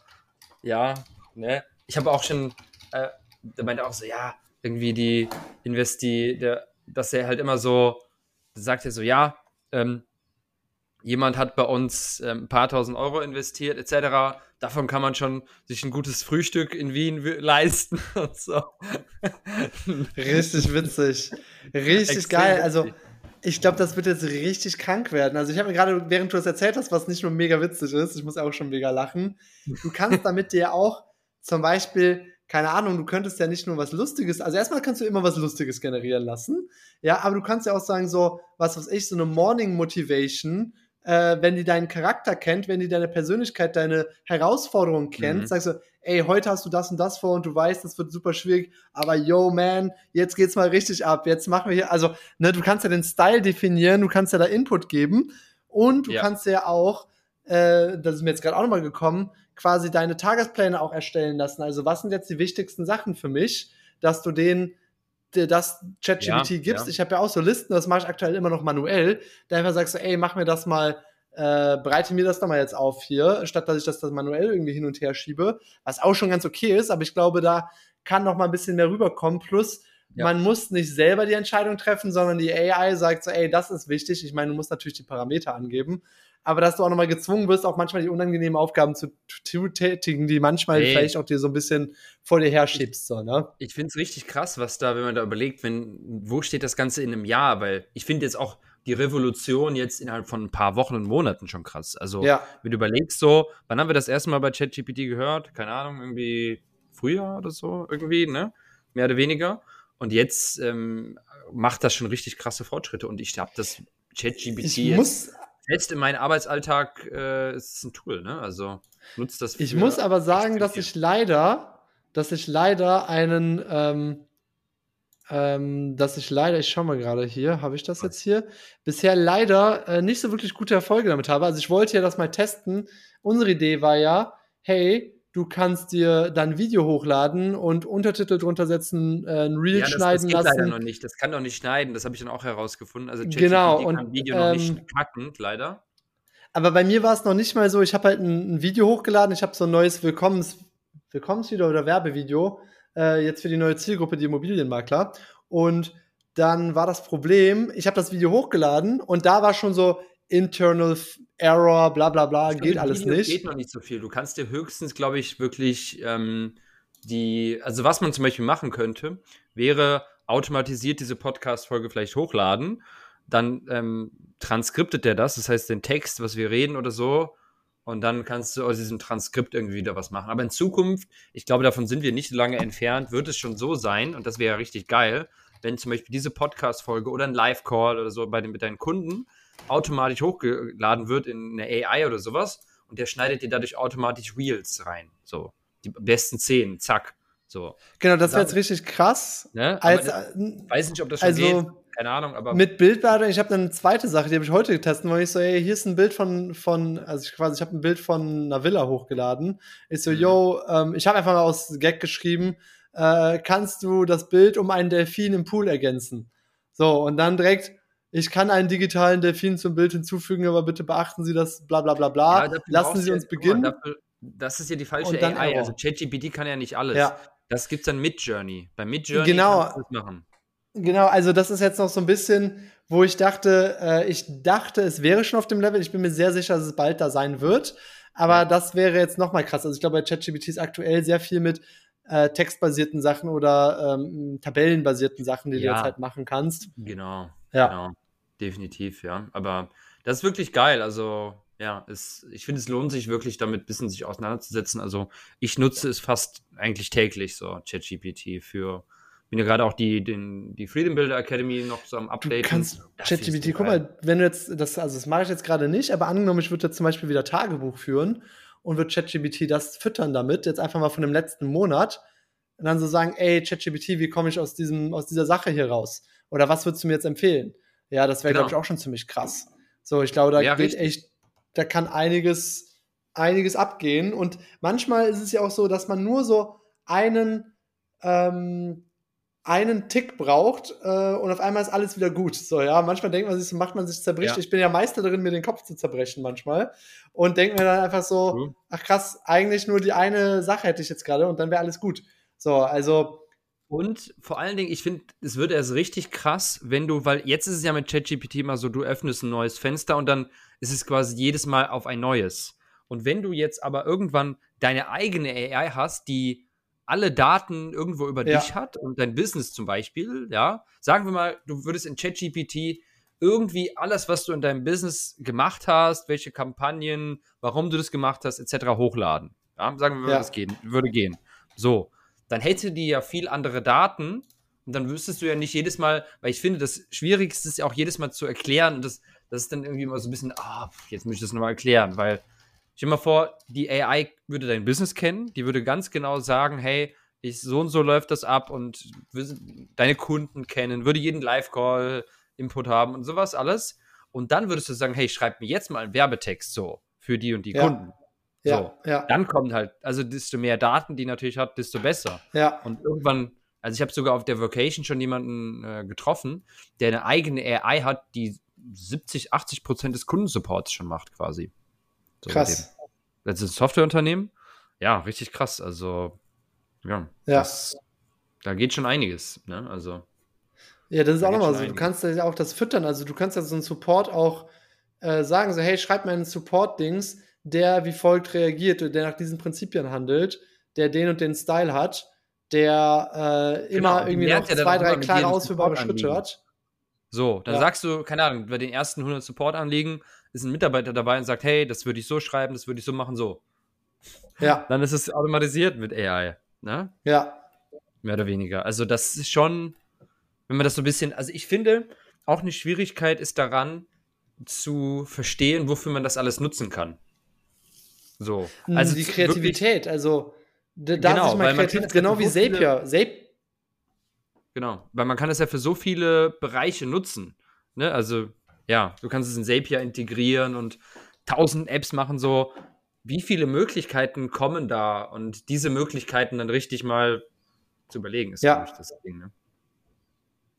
ja, ne. Ich habe auch schon, äh, der meinte auch so, ja, irgendwie die Investi, der, dass er halt immer so, sagt er so, ja, ähm, jemand hat bei uns ähm, ein paar tausend Euro investiert, etc. Davon kann man schon sich ein gutes Frühstück in Wien wi- leisten und so. Richtig witzig. Richtig Extrem geil. Also, witzig. Ich glaube, das wird jetzt richtig krank werden. Also, ich habe mir gerade, während du das erzählt hast, was nicht nur mega witzig ist, ich muss auch schon mega lachen. Du kannst damit dir auch zum Beispiel, keine Ahnung, du könntest ja nicht nur was Lustiges, also erstmal kannst du immer was Lustiges generieren lassen. Ja, aber du kannst ja auch sagen, so, was weiß ich, so eine Morning Motivation, äh, wenn die deinen Charakter kennt, wenn die deine Persönlichkeit, deine Herausforderungen kennt, Mhm. sagst du, ey, heute hast du das und das vor und du weißt, das wird super schwierig, aber yo, man, jetzt geht's mal richtig ab, jetzt machen wir hier, also, ne, du kannst ja den Style definieren, du kannst ja da Input geben und du Ja. kannst ja auch, äh, das ist mir jetzt gerade auch nochmal gekommen, quasi deine Tagespläne auch erstellen lassen. Also, was sind jetzt die wichtigsten Sachen für mich, dass du dir das ChatGPT Ja, gibst. ja. Ich habe ja auch so Listen, das mache ich aktuell immer noch manuell. Da einfach sagst du, ey, mach mir das mal, äh, bereite mir das doch mal jetzt auf hier, statt dass ich das dann manuell irgendwie hin und her schiebe, was auch schon ganz okay ist, aber ich glaube, da kann noch mal ein bisschen mehr rüberkommen. Plus, Ja. man muss nicht selber die Entscheidung treffen, sondern die AI sagt so, ey, das ist wichtig. Ich meine, du musst natürlich die Parameter angeben, aber dass du auch noch mal gezwungen wirst, auch manchmal die unangenehmen Aufgaben zu, zu tätigen, die manchmal Ey. vielleicht auch dir so ein bisschen vor dir herschiebst, so, ne? Ich finde es richtig krass, was da, wenn man da überlegt, wenn, wo steht das Ganze in einem Jahr? Weil ich finde jetzt auch die Revolution jetzt innerhalb von ein paar Wochen und Monaten schon krass. Also, Ja. wenn du überlegst, so, wann haben wir das erste Mal bei ChatGPT gehört? Keine Ahnung, irgendwie Frühjahr oder so, irgendwie, ne? Mehr oder weniger. Und jetzt ähm, macht das schon richtig krasse Fortschritte. Und ich habe das ChatGPT Ich jetzt muss, jetzt in meinem Arbeitsalltag äh, ist es ein Tool, ne? Also nutzt das. Ich muss aber sagen, dass ich leider, dass ich leider einen, ähm, ähm, dass ich leider, ich schau mal gerade hier, habe ich das jetzt hier, bisher leider äh, nicht so wirklich gute Erfolge damit habe. Also ich wollte ja das mal testen. Unsere Idee war ja, hey, du kannst dir dann ein Video hochladen und Untertitel drunter setzen, äh, ein Reel Ja, das, das schneiden geht leider noch lassen. nicht. Das kann doch nicht schneiden. Das habe ich dann auch herausgefunden. Also ChatGPT Genau, und, kann Video noch nicht ähm, knacken, leider. Aber bei mir war es noch nicht mal so, ich habe halt ein, ein Video hochgeladen, ich habe so ein neues Willkommens, Willkommensvideo oder Werbevideo, äh, jetzt für die neue Zielgruppe, die Immobilienmakler. Und dann war das Problem, ich habe das Video hochgeladen und da war schon so Internal Error, bla bla bla, geht mit alles Videos nicht. geht noch nicht so viel. Du kannst dir höchstens, glaube ich, wirklich ähm, die, also was man zum Beispiel machen könnte, wäre automatisiert diese Podcast-Folge vielleicht hochladen, dann ähm, transkriptet der das, das heißt den Text, was wir reden oder so, und dann kannst du aus diesem Transkript irgendwie wieder was machen. Aber in Zukunft, ich glaube, davon sind wir nicht lange entfernt, wird es schon so sein, und das wäre ja richtig geil, wenn zum Beispiel diese Podcast-Folge oder ein Live-Call oder so bei den, mit deinen Kunden automatisch hochgeladen wird in eine AI oder sowas und der schneidet dir dadurch automatisch Reels rein. So, die besten Szenen, zack. So. Genau, das wäre jetzt richtig krass. Ne? Als, das- äh, weiß nicht, ob das schon also- geht. Keine Ahnung, aber mit Bildbearbeitung, ich habe eine zweite Sache, die habe ich heute getestet, weil ich so, ey, hier ist ein Bild von, von also ich quasi, ich habe ein Bild von einer Villa hochgeladen. Ich so, Mhm. yo, ähm, ich habe einfach mal aus Gag geschrieben, äh, kannst du das Bild um einen Delfin im Pool ergänzen? So, und dann direkt, ich kann einen digitalen Delfin zum Bild hinzufügen, aber bitte beachten Sie das, bla bla bla bla. Ja, Lassen Sie du uns ja- beginnen. Dafür, das ist ja die falsche Und dann AI. Also ChatGPT kann ja nicht alles. Ja. Das gibt's dann mit Journey. Bei Midjourney Genau. kannst du das machen. Genau, also das ist jetzt noch so ein bisschen, wo ich dachte, äh, ich dachte, es wäre schon auf dem Level. Ich bin mir sehr sicher, dass es bald da sein wird. Aber Ja. das wäre jetzt noch mal krass. Also ich glaube, bei ChatGPT ist aktuell sehr viel mit äh, textbasierten Sachen oder ähm, tabellenbasierten Sachen, die du Ja. jetzt halt machen kannst. Genau. Ja. Genau. Definitiv, ja. Aber das ist wirklich geil. Also, ja, es, ich finde, es lohnt sich wirklich damit, ein bisschen sich auseinanderzusetzen. Also, ich nutze es fast eigentlich täglich, so ChatGPT für. Bin ja gerade auch die, den, die Freedom Builder Academy noch so am Du Updaten. kannst ChatGPT, du guck mal, wenn du jetzt, das, also das mache ich jetzt gerade nicht, aber angenommen, ich würde jetzt zum Beispiel wieder Tagebuch führen und würde ChatGPT das füttern damit, jetzt einfach mal von dem letzten Monat und dann so sagen, ey, ChatGPT, wie komme ich aus diesem, aus dieser Sache hier raus? Oder was würdest du mir jetzt empfehlen? Ja, das wäre, Genau. glaube ich, auch schon ziemlich krass. So, ich glaube, da Ja, geht richtig. echt, da kann einiges, einiges abgehen. Und manchmal ist es ja auch so, dass man nur so einen, ähm, einen Tick braucht äh, und auf einmal ist alles wieder gut. So, ja, manchmal denkt man sich, so macht man sich zerbricht. Ja. Ich bin ja Meister darin, mir den Kopf zu zerbrechen manchmal. Und denke mir dann einfach so, True. ach krass, eigentlich nur die eine Sache hätte ich jetzt gerade und dann wäre alles gut. So, also, Und vor allen Dingen, ich finde, es wird erst richtig krass, wenn du, weil jetzt ist es ja mit ChatGPT mal so, du öffnest ein neues Fenster und dann ist es quasi jedes Mal auf ein neues. Und wenn du jetzt aber irgendwann deine eigene AI hast, die alle Daten irgendwo über Ja. dich hat und dein Business zum Beispiel, ja, sagen wir mal, du würdest in ChatGPT irgendwie alles, was du in deinem Business gemacht hast, welche Kampagnen, warum du das gemacht hast, etc. hochladen. Ja, sagen wir, Ja. das gehen, würde gehen. So, dann hätte die ja viel andere Daten und dann wüsstest du ja nicht jedes Mal, weil ich finde, das Schwierigste ist ja auch jedes Mal zu erklären und das, das ist dann irgendwie immer so ein bisschen, ah, jetzt muss ich das nochmal erklären, weil stell dir mal vor, die AI würde dein Business kennen, die würde ganz genau sagen, hey, ich, so und so läuft das ab und deine Kunden kennen, würde jeden Live-Call, Input haben und sowas alles. Und dann würdest du sagen, hey, schreib mir jetzt mal einen Werbetext so für die und die Ja. Kunden. Ja, So. ja, Dann kommt halt, also desto mehr Daten die natürlich hat, desto besser. ja, Und irgendwann, also ich habe sogar auf der Vocation schon jemanden äh, getroffen, der eine eigene AI hat, die 70, 80 Prozent des Kundensupports schon macht quasi. So krass. Das ist ein Softwareunternehmen. Ja, richtig krass. Also, ja, Ja. Das, da geht schon einiges. Ne? Also, Ja, das ist Da auch nochmal so. Du einiges. kannst ja auch das füttern. Also du kannst ja so einen Support auch äh, sagen, so, hey, schreib mir einen Support-Dings, der wie folgt reagiert, der nach diesen Prinzipien handelt, der den und den Style hat, der äh, immer Genau, irgendwie noch zwei, drei klare ausführbare Schritte hat. so, dann Ja. sagst du, keine Ahnung, bei den ersten 100 Support-Anliegen ist ein Mitarbeiter dabei und sagt, hey, das würde ich so schreiben, das würde ich so machen, so. Ja, Dann ist es automatisiert mit AI. Ne? ja, Mehr oder weniger. Also, das ist schon, wenn man das so ein bisschen, also ich finde, auch eine Schwierigkeit ist daran, zu verstehen, wofür man das alles nutzen kann. So. also die Kreativität, also da Genau, sich mal kreativ, genau wie so Zapier. Zapier Genau, weil man kann das ja für so viele Bereiche nutzen. Ne? Also, ja, du kannst es in Zapier integrieren und tausend Apps machen so. Wie viele Möglichkeiten kommen da und diese Möglichkeiten dann richtig mal zu überlegen, ist, Ja. ich, das Ding. Ne?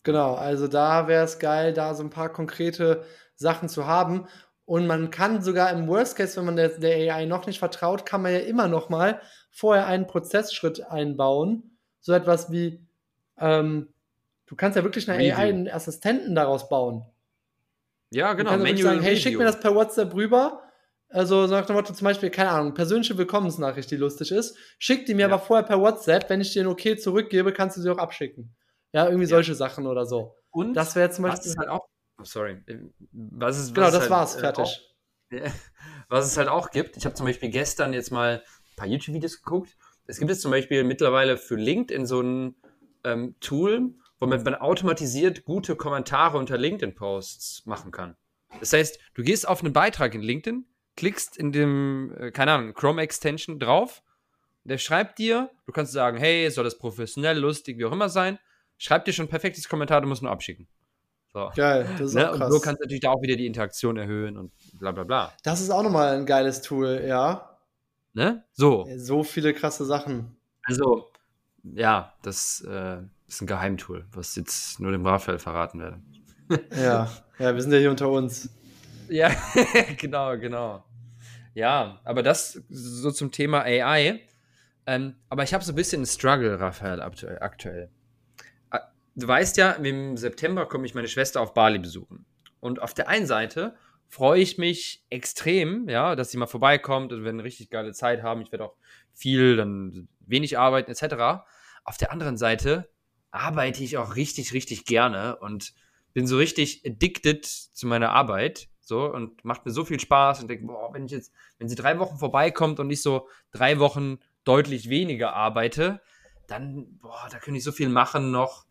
Genau, also da wäre es geil, da so ein paar konkrete Sachen zu haben. Und man kann sogar im Worst Case, wenn man der, der AI noch nicht vertraut, kann man ja immer noch mal vorher einen Prozessschritt einbauen. So etwas wie, ähm, du kannst ja wirklich eine Review. AI einen Assistenten daraus bauen. Ja, Du genau. kannst wirklich Manual sagen, hey, schick mir das per WhatsApp rüber. Also so nach dem Motto zum Beispiel, keine Ahnung, persönliche Willkommensnachricht, die lustig ist. Schick die mir Ja. aber vorher per WhatsApp. Wenn ich dir ein Okay zurückgebe, kannst du sie auch abschicken. Ja, irgendwie Ja. solche Sachen oder so. Und Das wäre zum was Beispiel. es halt auch. Oh, sorry. Was es, Genau, was es das halt, war's, äh, fertig. Auch, Ja. was es halt auch gibt. Ich habe zum Beispiel gestern jetzt mal ein paar YouTube-Videos geguckt. Es gibt jetzt zum Beispiel mittlerweile für LinkedIn so ein ähm, Tool, womit man automatisiert gute Kommentare unter LinkedIn-Posts machen kann. Das heißt, du gehst auf einen Beitrag in LinkedIn, klickst in dem, äh, keine Ahnung, Chrome-Extension drauf, der schreibt dir, du kannst sagen, hey, soll das professionell, lustig, wie auch immer sein, schreibt dir schon ein perfektes Kommentar, du musst nur abschicken. So. Geil, das ist Ne? auch Und krass. so kannst du natürlich da auch wieder die Interaktion erhöhen und bla bla bla. das ist auch nochmal ein geiles Tool, ja. Ne? So. So viele krasse Sachen. Also, ja, das äh, ist ein Geheimtool, was jetzt nur dem Raphael verraten werde. Ja, ja, wir sind ja hier unter uns. Ja, genau, genau. Ja, aber das so zum Thema AI. Ähm, aber ich habe so ein bisschen einen Struggle, Raphael, aktuell. Du weißt ja, im September komme ich meine Schwester auf Bali besuchen. Und auf der einen Seite freue ich mich extrem, ja, dass sie mal vorbeikommt und wir eine richtig geile Zeit haben. Ich werde auch viel, dann wenig arbeiten, etc. Auf der anderen Seite arbeite ich auch richtig, richtig gerne und bin so richtig addicted zu meiner Arbeit. So, und macht mir so viel Spaß und denke, boah, wenn ich jetzt, wenn sie drei Wochen vorbeikommt und ich so drei Wochen deutlich weniger arbeite, dann, boah, da könnte ich so viel machen noch.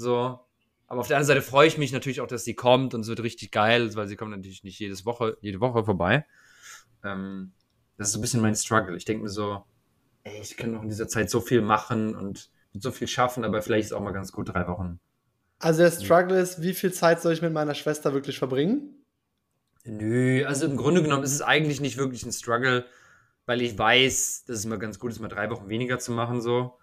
So. Aber auf der anderen Seite freue ich mich natürlich auch, dass sie kommt und es wird richtig geil, weil sie kommt natürlich nicht jedes Woche, jede Woche vorbei. Ähm, das ist so ein bisschen mein Struggle. Ich denke mir so, ey, ich kann noch in dieser Zeit so viel machen und so viel schaffen, aber vielleicht ist auch mal ganz gut drei Wochen. Also der Struggle ist, wie viel Zeit soll ich mit meiner Schwester wirklich verbringen? Nö, also im Grunde genommen ist es eigentlich nicht wirklich ein Struggle, weil ich weiß, dass es mal ganz gut ist, mal drei Wochen weniger zu machen, so.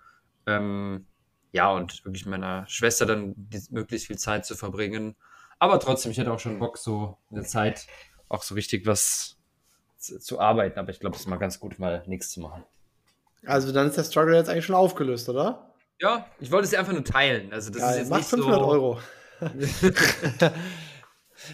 Ähm, ja, und wirklich meiner Schwester dann möglichst viel Zeit zu verbringen. Aber trotzdem, ich hätte auch schon Bock, so in der Zeit auch so richtig was zu, zu arbeiten. Aber ich glaube, es ist mal ganz gut, mal nichts zu machen. Also dann ist der Struggle jetzt eigentlich schon aufgelöst, oder? Ja, ich wollte es einfach nur teilen. Also das Geil, ist jetzt macht nicht 500 so. Euro.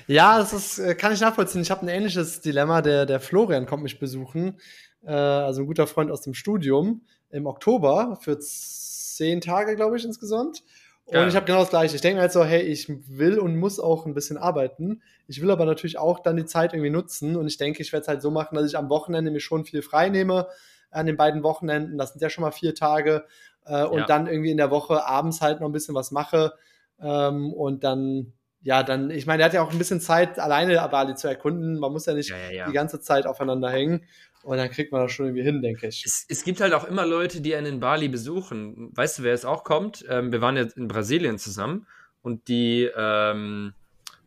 ja, das ist, äh, kann ich nachvollziehen. Ich habe ein ähnliches Dilemma. Der, der Florian kommt mich besuchen, äh, also ein guter Freund aus dem Studium, im Oktober für zehn Tage, glaube ich, insgesamt. Und Ja. ich habe genau das Gleiche. Ich denke mir halt so, hey, ich will und muss auch ein bisschen arbeiten. Ich will aber natürlich auch dann die Zeit irgendwie nutzen. Und ich denke, ich werde es halt so machen, dass ich am Wochenende mir schon viel frei nehme. An den beiden Wochenenden, das sind ja schon mal vier Tage. Äh, und Ja. dann irgendwie in der Woche abends halt noch ein bisschen was mache. Ähm, und dann, ja, dann, ich meine, er hat ja auch ein bisschen Zeit, alleine Bali zu erkunden. Man muss ja nicht ja. die ganze Zeit aufeinander hängen. Und dann kriegt man das schon irgendwie hin, denke ich. Es, es gibt halt auch immer Leute, die einen in Bali besuchen. Weißt du, wer es auch kommt? Ähm, wir waren jetzt in Brasilien zusammen und die, ähm,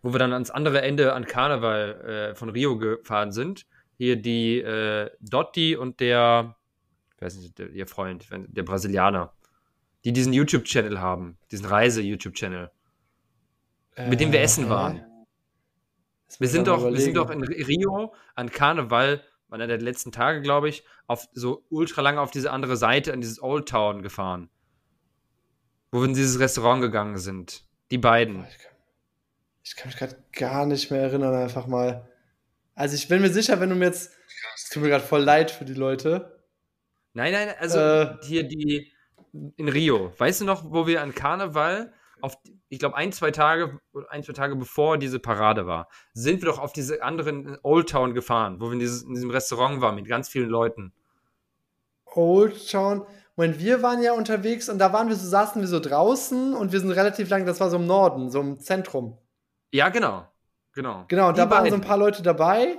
wo wir dann ans andere Ende an Karneval äh, von Rio gefahren sind. Hier die äh, Dotti und der, ich weiß nicht, der, ihr Freund, der Brasilianer, die diesen YouTube-Channel haben, diesen Reise-YouTube-Channel, mit dem wir essen Äh, waren. Lass Wir sind doch, wir sind doch in Rio an Karneval, einer der letzten Tage, glaube ich, auf so ultra lange auf diese andere Seite, an dieses Old Town gefahren. Wo wir in dieses Restaurant gegangen sind. Die beiden. Ich kann, ich kann mich gerade gar nicht mehr erinnern, einfach mal. Also ich bin mir sicher, wenn du mir jetzt. Es tut mir gerade voll leid für die Leute. Nein, nein, also Äh. hier die in Rio. Weißt du noch, wo wir an Karneval auf, ich glaube, ein, zwei Tage, ein, zwei Tage bevor diese Parade war, sind wir doch auf diese anderen Old Town gefahren, wo wir in, dieses, in diesem Restaurant waren mit ganz vielen Leuten. Old Town. Moment, wir waren ja unterwegs und da waren wir so, saßen wir so draußen und wir sind relativ lang, das war so im Norden, so im Zentrum. Ja, genau. Genau. Genau, und Die da waren so ein paar Leute dabei.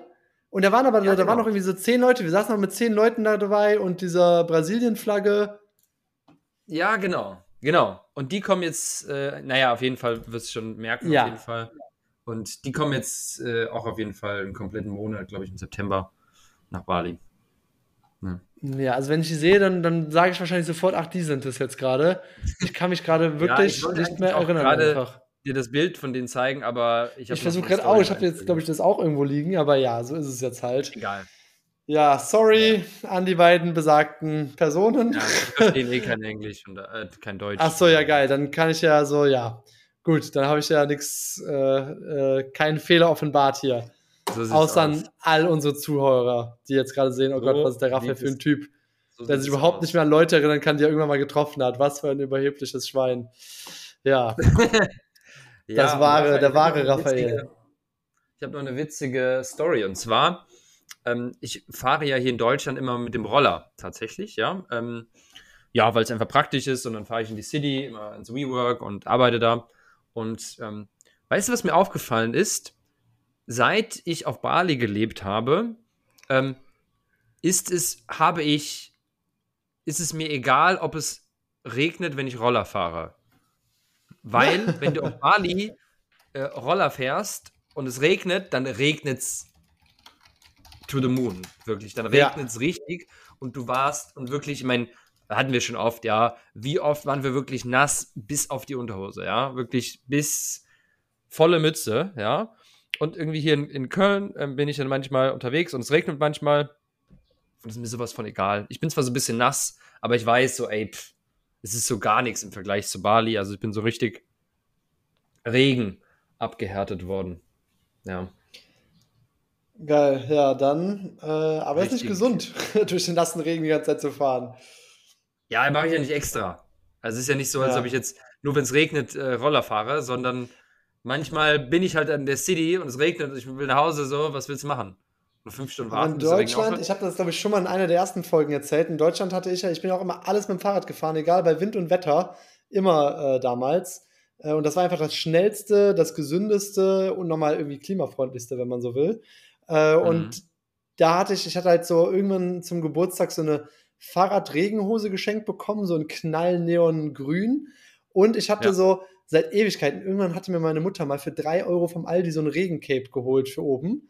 Und da waren aber, Ja, da waren genau. noch irgendwie so zehn Leute. Wir saßen noch mit zehn Leuten da dabei und dieser Brasilien-Flagge. Ja, genau. Genau. Und die kommen jetzt, äh, naja, auf jeden Fall wirst du schon merken, Ja. auf jeden Fall. Und die kommen jetzt äh, auch auf jeden Fall einen kompletten Monat, glaube ich, im September nach Bali. Ja, also wenn ich die sehe, dann, dann sage ich wahrscheinlich sofort, ach, die sind es jetzt gerade. Ich kann mich gerade wirklich ich wollte nicht mehr erinnern gerade einfach. dir das Bild von denen zeigen, aber ich habe Ich versuche gerade auch, ich habe jetzt, glaube ich, das auch irgendwo liegen, aber ja, so ist es jetzt halt. Egal. Ja, sorry an die beiden besagten Personen. Ja, ich verstehe eh kein Englisch und äh, kein Deutsch. Ach so, ja, geil. Dann kann ich ja so, ja. Gut, dann habe ich ja nichts, äh, äh, keinen Fehler offenbart hier. So Außer an all unsere Zuhörer, die jetzt gerade sehen, oh So Gott, was ist der Raphael für ein Typ, So der sich überhaupt aus. nicht mehr an Leute erinnern kann, die er irgendwann mal getroffen hat. Was für ein überhebliches Schwein. Ja, das Ja, wahre- Raphael, der wahre Raphael. Ich habe noch eine witzige Story und zwar, ähm, ich fahre ja hier in Deutschland immer mit dem Roller tatsächlich, ja. Ähm, ja, weil es einfach praktisch ist und dann fahre ich in die City, immer ins WeWork und arbeite da. Und ähm, weißt du, was mir aufgefallen ist? Seit ich auf Bali gelebt habe, ähm, ist es, habe ich, ist es mir egal, ob es regnet, wenn ich Roller fahre. Weil, wenn du auf Bali äh, Roller fährst und es regnet, dann regnet es to the moon. Wirklich. Dann Ja. regnet es richtig und du warst und wirklich, ich meine, hatten wir schon oft, ja. Wie oft waren wir wirklich nass bis auf die Unterhose, ja? Wirklich bis volle Mütze, ja. Und irgendwie hier in, in Köln ähm, bin ich dann manchmal unterwegs und es regnet manchmal. Und es ist mir sowas von egal. Ich bin zwar so ein bisschen nass, aber ich weiß so, ey, pff, es ist so gar nichts im Vergleich zu Bali. Also ich bin so richtig Regen abgehärtet worden. Ja. Geil. Ja, dann, äh, aber ist nicht Richtig. gesund, durch den nassen Regen die ganze Zeit zu fahren. Ja, mache ich ja nicht extra. Also es ist ja nicht so, als Ja. ob ich jetzt nur wenn es regnet äh, Roller fahre, sondern manchmal bin ich halt in der City und es regnet und ich will nach Hause so, was willst du machen? Nur fünf Stunden warten, in Deutschland, ich habe das, glaube ich, schon mal in einer der ersten Folgen erzählt. In Deutschland hatte ich ja, ich bin auch immer alles mit dem Fahrrad gefahren, egal bei Wind und Wetter, immer äh, damals. Äh, und das war einfach das schnellste, das gesündeste und nochmal irgendwie klimafreundlichste, wenn man so will. Äh, Mhm. Und da hatte ich, ich hatte halt so irgendwann zum Geburtstag so eine Fahrradregenhose geschenkt bekommen, so ein knallneongrün. Und ich hatte Ja. so seit Ewigkeiten, irgendwann hatte mir meine Mutter mal für drei Euro vom Aldi so ein Regencape geholt für oben.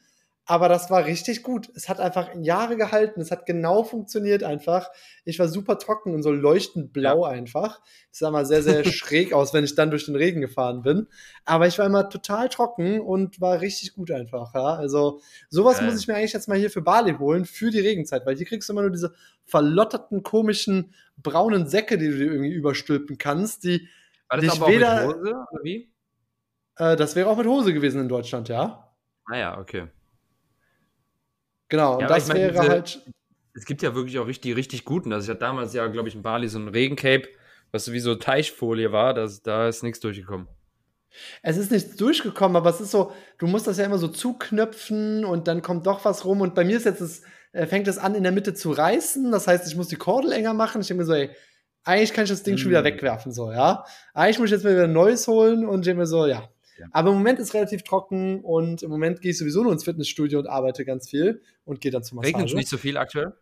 Aber das war richtig gut. Es hat einfach Jahre gehalten. Es hat genau funktioniert einfach. Ich war super trocken und so leuchtend blau ja. einfach. Ich sah mal sehr, sehr schräg aus, wenn ich dann durch den Regen gefahren bin. Aber ich war immer total trocken und war richtig gut einfach. Ja? Also sowas Geil. muss ich mir eigentlich jetzt mal hier für Bali holen, für die Regenzeit. Weil hier kriegst du immer nur diese verlotterten, komischen, braunen Säcke, die du dir irgendwie überstülpen kannst, die war das aber weder... Auch mit Hose, oder wie? Äh, das wäre auch mit Hose gewesen in Deutschland, ja. Ah ja, okay. Genau, und ja, das wäre diese, halt. Es gibt ja wirklich auch richtig, richtig guten. Also ich hatte damals ja, glaube ich, in Bali so ein Regencape, was wie so Teichfolie war, das, da ist nichts durchgekommen. Es ist nichts durchgekommen, aber es ist so, du musst das ja immer so zuknöpfen und dann kommt doch was rum. Und bei mir ist jetzt das, äh, fängt es an, in der Mitte zu reißen. Das heißt, ich muss die Kordel enger machen. Ich denke mir so, ey, eigentlich kann ich das Ding mm. schon wieder mm. wegwerfen, so, ja. Eigentlich muss ich jetzt mal wieder ein neues holen und ich denke mir so, ja, aber im Moment ist relativ trocken und im Moment gehe ich sowieso nur ins Fitnessstudio und arbeite ganz viel und gehe dann zum Massage. Regnet nicht so viel aktuell?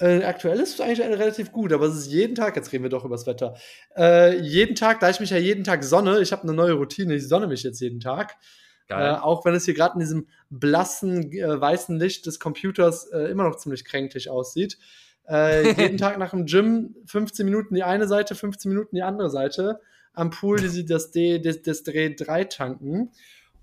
Äh, aktuell ist es eigentlich relativ gut, aber es ist jeden Tag, jetzt reden wir doch über das Wetter, äh, jeden Tag, da ich mich ja jeden Tag sonne, ich habe eine neue Routine, ich sonne mich jetzt jeden Tag. Äh, auch wenn es hier gerade in diesem blassen, äh, weißen Licht des Computers äh, immer noch ziemlich kränklich aussieht. Äh, jeden Tag nach dem Gym 15 Minuten die eine Seite, 15 Minuten die andere Seite am Pool die, das, D, das, das Dreh 3 tanken.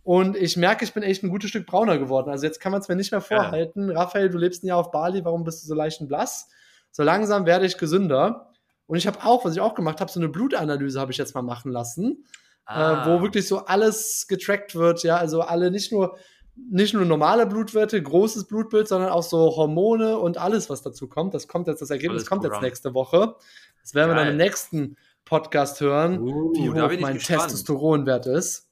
Und ich merke, ich bin echt ein gutes Stück brauner geworden. Also jetzt kann man es mir nicht mehr vorhalten. Ja. Raphael, du lebst ein Jahr auf Bali, warum bist du so leicht und blass? So langsam werde ich gesünder. Und ich habe auch, was ich auch gemacht habe, so eine Blutanalyse habe ich jetzt mal machen lassen, ah. äh, wo wirklich so alles getrackt wird, ja, also alle nicht nur nicht nur normale Blutwerte, großes Blutbild, sondern auch so Hormone und alles, was dazu kommt. Das kommt jetzt, das Ergebnis alles kommt Programm. jetzt nächste Woche. Das werden Geil. wir dann im nächsten Podcast hören, uh, wie hoch mein gespannt. Testosteronwert ist.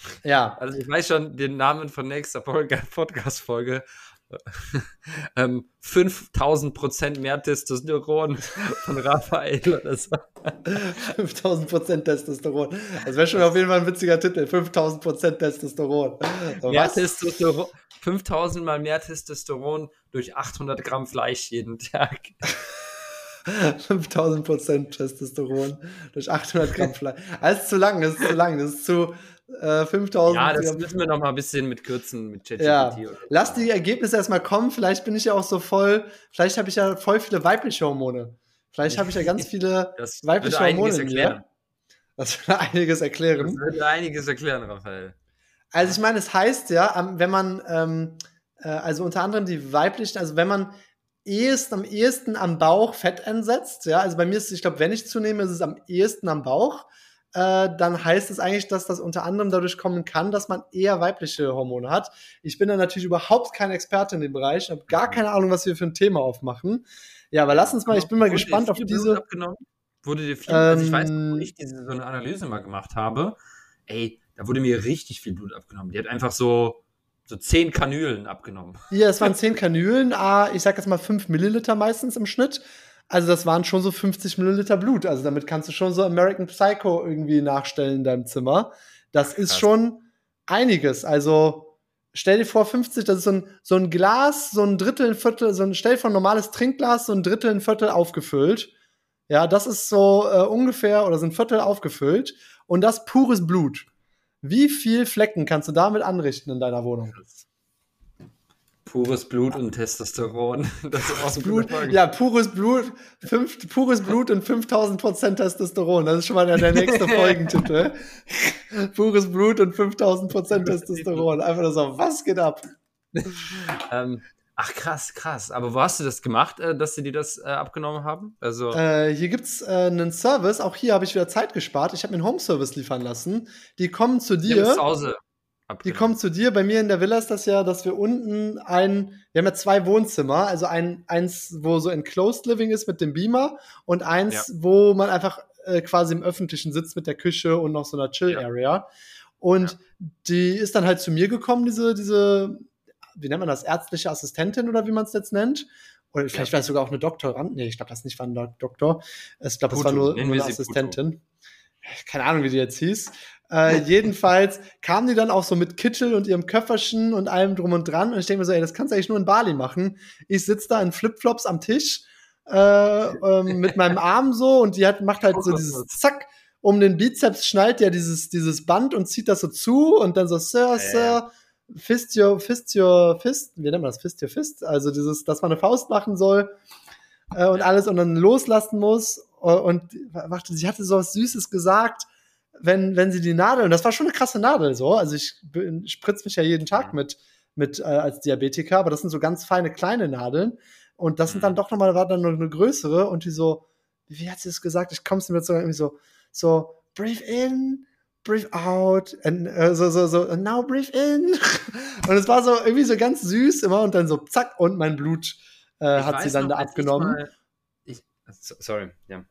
Ja. Also ich weiß schon den Namen von nächster Podcast-Folge. ähm, 5000 Prozent mehr Testosteron von Raphael oder so. 5000 Prozent Testosteron. Das wäre schon auf jeden Fall ein witziger Titel. 5000 Prozent Testosteron. Mehr Testosteron. 5000 mal mehr Testosteron durch 800 Gramm Fleisch jeden Tag. 5000 Prozent Testosteron durch 800 Gramm Fleisch. Das ist zu lang, das ist zu lang, das ist zu äh, 5000. Ja, das müssen wir noch mal ein bisschen mit kürzen mit ChatGPT. Ja. Lass die Ergebnisse erstmal kommen. Vielleicht bin ich ja auch so voll, vielleicht habe ich ja voll viele weibliche Hormone. Vielleicht habe ich ja ganz viele das weibliche Hormone in mir. Das würde einiges erklären. Das würde einiges erklären, Raphael. Also ich meine, es heißt ja, wenn man, ähm, äh, also unter anderem die weiblichen, also wenn man ehesten, am ehesten am Bauch Fett entsetzt. Ja, also bei mir ist, ich glaube, wenn ich zunehme, ist es am ehesten am Bauch. Äh, dann heißt es eigentlich, dass das unter anderem dadurch kommen kann, dass man eher weibliche Hormone hat. Ich bin da natürlich überhaupt kein Experte in dem Bereich, habe gar keine Ahnung, was wir für ein Thema aufmachen. Ja, aber lass uns mal, ich bin mal gespannt auf diese. Wurde dir viel, ähm, also ich weiß, wo ich diese, so eine Analyse mal gemacht habe, ey, da wurde mir richtig viel Blut abgenommen. Die hat einfach so so zehn Kanülen abgenommen. Ja, es waren zehn Kanülen, ah, ich sag jetzt mal fünf Milliliter meistens im Schnitt. Also das waren schon so 50 Milliliter Blut. Also damit kannst du schon so American Psycho irgendwie nachstellen in deinem Zimmer. Das Ach, ist schon einiges. Also stell dir vor, 50, das ist so ein, so ein Glas, so ein Drittel, ein Viertel, so ein, stell dir vor, ein normales Trinkglas, so ein Drittel, ein Viertel aufgefüllt. Ja, das ist so äh, ungefähr, oder so ein Viertel aufgefüllt. Und das pures Blut. Wie viel Flecken kannst du damit anrichten in deiner Wohnung? Pures Blut und Testosteron. Das ist auch Blut, ja, pures Blut, fünf, pures Blut und 5000 Prozent Testosteron. Das ist schon mal der, der nächste Folgentitel. pures Blut und 5000 Prozent Testosteron. Einfach nur so, was geht ab? ähm, Ach krass, krass. Aber wo hast du das gemacht, äh, dass sie dir das äh, abgenommen haben? Also äh, hier gibt's äh, einen Service. Auch hier habe ich wieder Zeit gespart. Ich habe mir einen Home-Service liefern lassen. Die kommen zu dir. zu Hause. Die kommen zu dir. Bei mir in der Villa ist das ja, dass wir unten ein, wir haben ja zwei Wohnzimmer, also ein, eins, wo so enclosed living ist mit dem Beamer und eins, ja. wo man einfach äh, quasi im öffentlichen sitzt mit der Küche und noch so einer Chill-Area. Ja. Und ja. die ist dann halt zu mir gekommen, diese, diese wie nennt man das, ärztliche Assistentin oder wie man es jetzt nennt. Oder vielleicht ja. war es sogar auch eine Doktorand. Nee, ich glaube, das nicht war ein Doktor. Ich glaube, das war nur, nur eine Assistentin. Puto. Keine Ahnung, wie die jetzt hieß. Äh, jedenfalls kam die dann auch so mit Kittel und ihrem Köfferchen und allem drum und dran. Und ich denke mir so, ey, das kannst du eigentlich nur in Bali machen. Ich sitze da in Flipflops am Tisch äh, äh, mit meinem Arm so und die hat, macht halt so dieses Zack um den Bizeps schnallt ja dieses, dieses Band und zieht das so zu und dann so, Sir, Sir, Fist your, Fist your Fist, wie nennt man das? Fist your Fist, also dieses, dass man eine Faust machen soll äh, und alles und dann loslassen muss. Äh, und warte, sie hatte so was Süßes gesagt, wenn, wenn sie die Nadel, und das war schon eine krasse Nadel so, also ich spritze mich ja jeden Tag mit, mit äh, als Diabetiker, aber das sind so ganz feine kleine Nadeln. Und das sind dann mhm. doch nochmal, war dann noch eine größere und die so, wie hat sie es gesagt? Ich komme es mir so irgendwie so, so, breathe in, breathe out, and, äh, so, so, so, and now breathe in. und es war so irgendwie so ganz süß immer und dann so zack und mein Blut äh, hat sie dann noch, da abgenommen. Ich mal, ich, sorry, ja.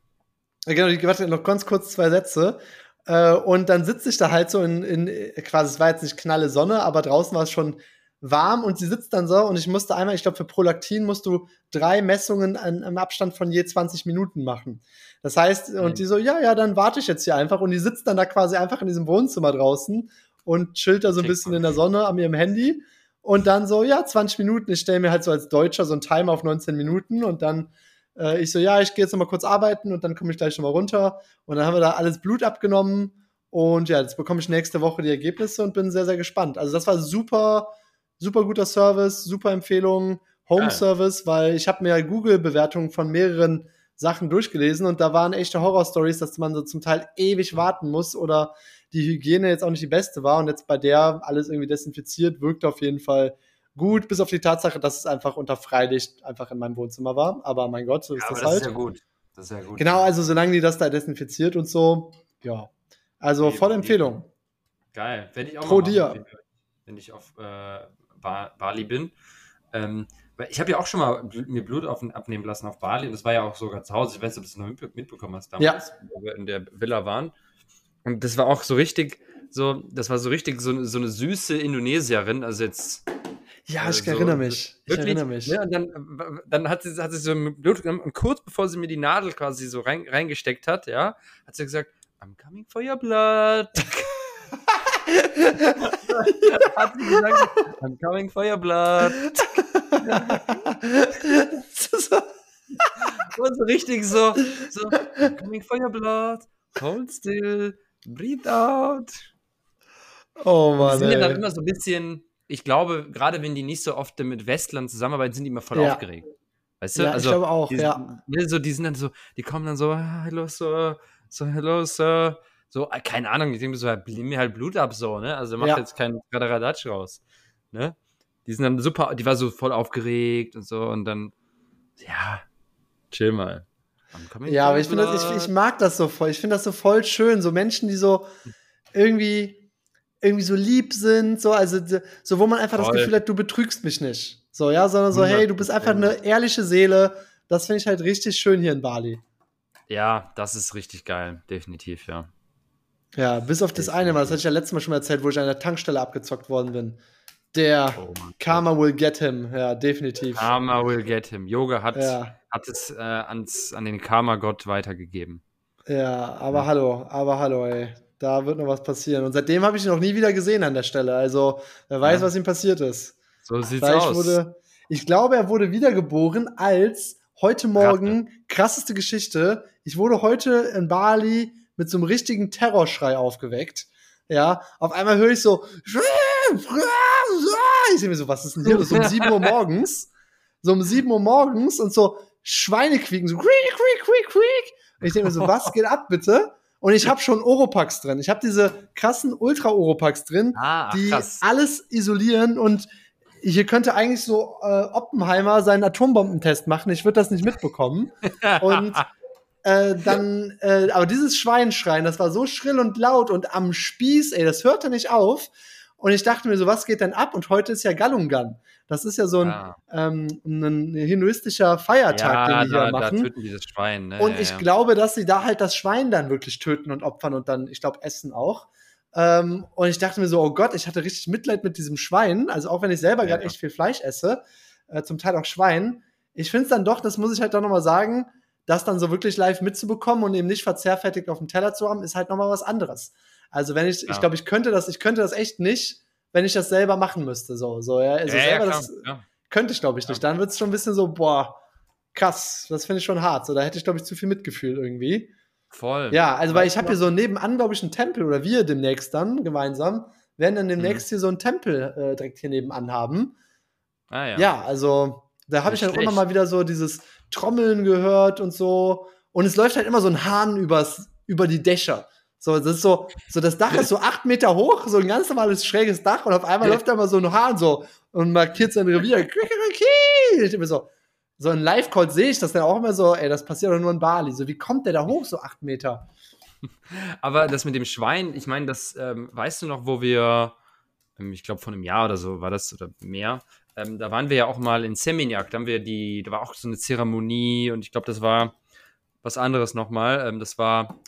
Genau, ich warte noch ganz kurz zwei Sätze. Äh, und dann sitze ich da halt so in, in, quasi, es war jetzt nicht knalle Sonne, aber draußen war es schon warm und sie sitzt dann so und ich musste einmal, ich glaube, für Prolaktin musst du drei Messungen an, im Abstand von je 20 Minuten machen. Das heißt, mhm. und die so, ja, ja, dann warte ich jetzt hier einfach und die sitzt dann da quasi einfach in diesem Wohnzimmer draußen und chillt da so ein bisschen in der Sonne an ihrem Handy und dann so, ja, 20 Minuten. Ich stelle mir halt so als Deutscher so einen Timer auf 19 Minuten und dann äh, ich so, ja, ich gehe jetzt noch mal kurz arbeiten und dann komme ich gleich noch mal runter und dann haben wir da alles Blut abgenommen und ja, jetzt bekomme ich nächste Woche die Ergebnisse und bin sehr, sehr gespannt. Also das war super, super guter Service, super Empfehlung, Home Service, weil ich habe mir Google-Bewertungen von mehreren Sachen durchgelesen und da waren echte Horror-Stories, dass man so zum Teil ewig warten muss oder die Hygiene jetzt auch nicht die beste war und jetzt bei der alles irgendwie desinfiziert, wirkt auf jeden Fall gut, bis auf die Tatsache, dass es einfach unter Freilicht einfach in meinem Wohnzimmer war. Aber mein Gott, so ist ja, das, das halt. Ist ja gut. Das ist ja gut. Genau, also solange die das da desinfiziert und so, ja. Also volle Empfehlung. Geil. Wenn ich auch Pro dir. Wenn ich auf äh, Bali bin. Ähm, ich habe ja auch schon mal mir Blut auf, abnehmen lassen auf Bali. Und das war ja auch sogar zu Hause. Ich weiß nicht, ob du das noch mitbekommen hast damals, ja. wo wir in der Villa waren. Und das war auch so richtig, so, das war so richtig so, so eine süße Indonesierin. Also jetzt. Ja, ich äh, so, erinnere mich. Ich wirklich, erinnere mich. Ja, und dann, dann hat, sie, hat sie so Blut genommen und kurz bevor sie mir die Nadel quasi so rein, reingesteckt hat, ja, hat sie gesagt, I'm coming for your blood. hat sie gesagt, I'm coming for your blood. so. Und so richtig so, so, coming for your blood, hold still, breathe out. Oh Mann. Die sind ja dann immer so ein bisschen, ich glaube, gerade wenn die nicht so oft mit Westlern zusammenarbeiten, sind die immer voll ja. aufgeregt. Weißt du? Ja, also, ich glaube auch, die, ja. Ne, so, die sind dann so, die kommen dann so, ah, hello, Sir, so, hello, Sir. So, äh, keine Ahnung, ich denke so, blieb mir halt Blut ab, so, ne? Also macht ja. jetzt keinen Radaradatsch raus. Ne? Die sind dann super, die war so voll aufgeregt und so und dann, ja, chill mal. Ja, aber ich das, ich, ich mag das so voll. Ich finde das so voll schön. So Menschen, die so irgendwie, irgendwie so lieb sind, so, also so, wo man einfach voll. das Gefühl hat, du betrügst mich nicht. So, ja, sondern so, hey, du bist einfach eine ehrliche Seele. Das finde ich halt richtig schön hier in Bali. Ja, das ist richtig geil, definitiv, ja. Ja, bis auf das eine Mal, das hatte ich ja letztes Mal schon mal erzählt, wo ich an der Tankstelle abgezockt worden bin. Der oh Karma will get him, ja, definitiv. Karma will get him. Yoga hat, ja. hat es äh, ans, an den Karma-Gott weitergegeben. Ja, aber ja. hallo, aber hallo, ey. Da wird noch was passieren. Und seitdem habe ich ihn noch nie wieder gesehen an der Stelle. Also, wer weiß, ja. was ihm passiert ist. So sieht's Vielleicht aus. Wurde, ich glaube, er wurde wiedergeboren als heute Morgen, Ratte. krasseste Geschichte. Ich wurde heute in Bali mit so einem richtigen Terrorschrei aufgeweckt. Ja, auf einmal höre ich so, ich sehe mir so, was ist denn hier? So um 7 Uhr morgens. So um 7 Uhr morgens und so Schweine quieken, so quiek, quiek, quiek, quiek. Und ich denke mir so, was geht ab, bitte? Und ich habe schon Oropax drin. Ich habe diese krassen Ultra-Oropax drin, ah, die krass. alles isolieren und hier könnte eigentlich so äh, Oppenheimer seinen Atombombentest machen. Ich würde das nicht mitbekommen. und äh, dann, äh, aber dieses Schweinschreien, das war so schrill und laut und am Spieß, ey, das hörte nicht auf. Und ich dachte mir so, was geht denn ab? Und heute ist ja Galungan. Das ist ja so ein, ja. Ähm, ein hinduistischer Feiertag, ja, den die da, hier machen. Da töten dieses Schwein, ne? Und ja, ich glaube, dass sie da halt das Schwein dann wirklich töten und opfern und dann, ich glaube, essen auch. Ähm, und ich dachte mir so, oh Gott, ich hatte richtig Mitleid mit diesem Schwein. Also auch wenn ich selber gerade echt viel Fleisch esse, äh, zum Teil auch Schwein. Ich finde es dann doch, das muss ich halt doch nochmal sagen, das dann so wirklich live mitzubekommen und eben nicht verzehrfertigt auf dem Teller zu haben, ist halt nochmal was anderes. Also wenn ich, ja. ich glaube, ich könnte das, ich könnte das echt nicht, wenn ich das selber machen müsste. So, so ja. Also ja, selber ja, das könnte ich, glaube ich, nicht. Dann wird es schon ein bisschen so, boah, krass, das finde ich schon hart. So, da hätte ich, glaube ich, zu viel Mitgefühl irgendwie. Voll. Ja, also weil ich habe hier so nebenan, glaube ich, einen Tempel oder wir demnächst dann gemeinsam werden dann demnächst hier so einen Tempel äh, direkt hier nebenan haben. Ah ja. Ja, also da habe ich dann immer schlecht. mal wieder so dieses Trommeln gehört und so. Und es läuft halt immer so ein Hahn übers, über die Dächer. So, das ist so, so das Dach ist so acht Meter hoch, so ein ganz normales schräges Dach und auf einmal läuft da immer so ein Hahn so und markiert sein Revier. Ich immer so, so in Live-Call sehe ich das dann auch immer so, ey, das passiert doch nur in Bali. So, wie kommt der da hoch, so acht Meter? Aber das mit dem Schwein, ich meine, das ähm, weißt du noch, wo wir, ähm, ich glaube, vor einem Jahr oder so war das oder mehr, ähm, da waren wir ja auch mal in Seminyak, da haben wir die, da war auch so eine Zeremonie und ich glaube, das war was anderes nochmal, ähm, das war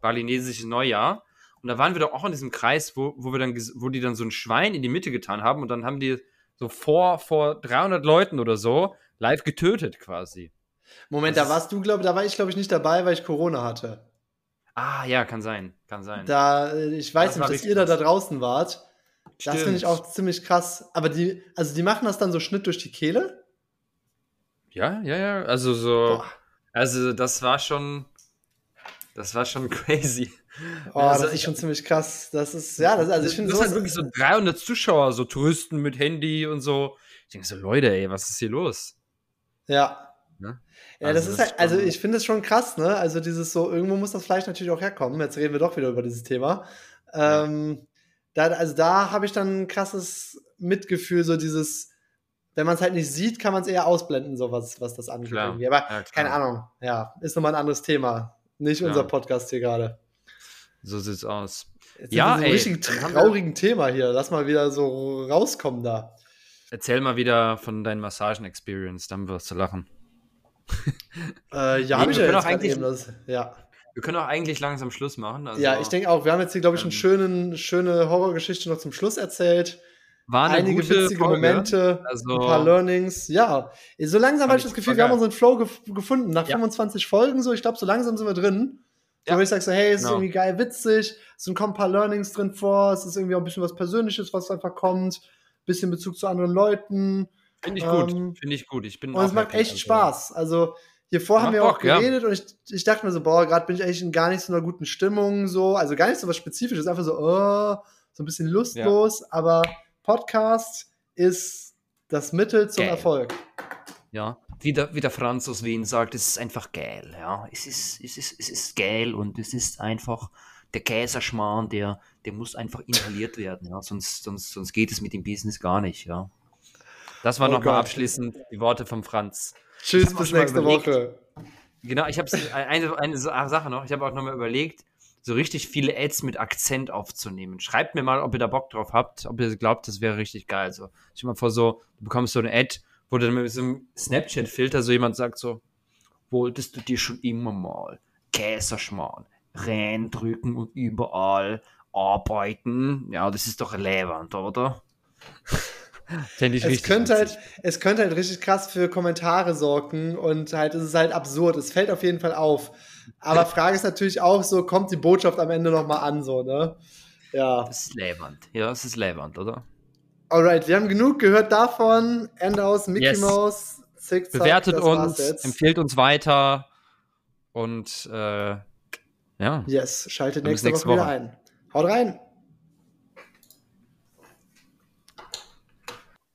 balinesisches Neujahr. Und da waren wir doch auch in diesem Kreis, wo, wo wir dann, wo die dann so ein Schwein in die Mitte getan haben und dann haben die so vor, vor 300 Leuten oder so live getötet quasi. Moment, Das da warst du, glaube da war ich, glaube ich, nicht dabei, weil ich Corona hatte. Ah, ja, kann sein, kann sein. Da, äh, ich weiß Das nicht, dass ihr da, da draußen wart. Das finde ich auch ziemlich krass. Aber die, also die machen das dann so Schnitt durch die Kehle? Ja, ja, ja. Also so. Boah. Also das war schon. Das war schon crazy. Oh, Also das ist schon ziemlich krass. Das ist, ja, das, also ich finde das sowas, sind wirklich so 300 Zuschauer, so Touristen mit Handy und so. Ich denke so, Leute, ey, was ist hier los? ja. Ne? Ja, Also das ist das halt, also ich finde es schon krass, ne? Also dieses so, irgendwo muss das Fleisch natürlich auch herkommen. Jetzt reden wir doch wieder über dieses Thema. Ähm, da, also da habe ich dann ein krasses Mitgefühl, so dieses, wenn man es halt nicht sieht, kann man es eher ausblenden, so was, was das angeht. Aber Ja, keine Ahnung, ja, ist nochmal ein anderes Thema. Nicht Klar. unser Podcast hier gerade. So sieht's aus. Jetzt Ja, sind wir in so einem ey, richtig traurigen Thema hier. Lass mal wieder so rauskommen da. Erzähl mal wieder von deinen Massagen-Experience, dann wirst du lachen. Äh, ja, Nee, ich ja jetzt eigentlich- eben das. Ja, Wir können auch eigentlich langsam Schluss machen. Also, ja ich denke auch, wir haben jetzt hier, glaube ich, eine ähm, schönen, schöne Horrorgeschichte noch zum Schluss erzählt. war eine Einige witzige Folge. Momente, Also- ein paar Learnings. Ja, so langsam habe ich das Gefühl, wir haben unseren Flow gef gefunden. Nach Ja. 25 Folgen so, ich glaube, so langsam sind wir drin. Ja. wo ich sage so, hey, es ist Genau. irgendwie geil, witzig, es sind kommen ein paar Learnings drin vor, es ist irgendwie auch ein bisschen was Persönliches, was einfach kommt, bisschen Bezug zu anderen Leuten. Finde ich gut. Ähm, Finde ich gut. Ich bin Und es macht echt Also, Spaß. Also hier vor haben wir auch Bock, ja. geredet und ich, ich dachte mir so, boah, gerade bin ich eigentlich in gar nicht so einer guten Stimmung, so, also gar nicht so was Spezifisches, einfach so, oh, so ein bisschen lustlos, aber Podcast ist das Mittel zum Geil. Erfolg. Ja, wie der, wie der Franz aus Wien sagt, es ist einfach geil. Ja, es ist, es ist, es ist geil und es ist einfach der Käserschmarrn, der, der muss einfach inhaliert werden. Ja, sonst, sonst, sonst geht es mit dem Business gar nicht. Ja, das war Oh nochmal abschließend die Worte vom Franz. Tschüss, bis nächste überlegt. Woche. Genau, ich habe eine, eine Sa- Sache noch. Ich habe auch nochmal überlegt, so richtig viele Ads mit Akzent aufzunehmen. Schreibt mir mal, ob ihr da Bock drauf habt, ob ihr glaubt, das wäre richtig geil. Also, ich mal vor, so, du bekommst so eine Ad, wo dann mit so einem Snapchat-Filter so jemand sagt so, wolltest du dir schon immer mal Käserschmarrn reindrücken und überall arbeiten? Ja, das ist doch relevant, oder? Fände ich Es richtig könnte, witzig. halt, es könnte halt richtig krass für Kommentare sorgen und halt, es ist halt absurd. Es fällt auf jeden Fall auf. Aber Frage ist natürlich auch so, kommt die Botschaft am Ende nochmal an, so, ne? Ja. Das ist relevant. Ja, das ist relevant, oder? Alright, wir haben genug gehört davon. Ende aus, Mickey Yes. Mouse, Zickzack, bewertet uns, empfiehlt uns weiter und äh, ja. Yes, schaltet nächste, nächste Woche wieder Woche. ein. Haut rein!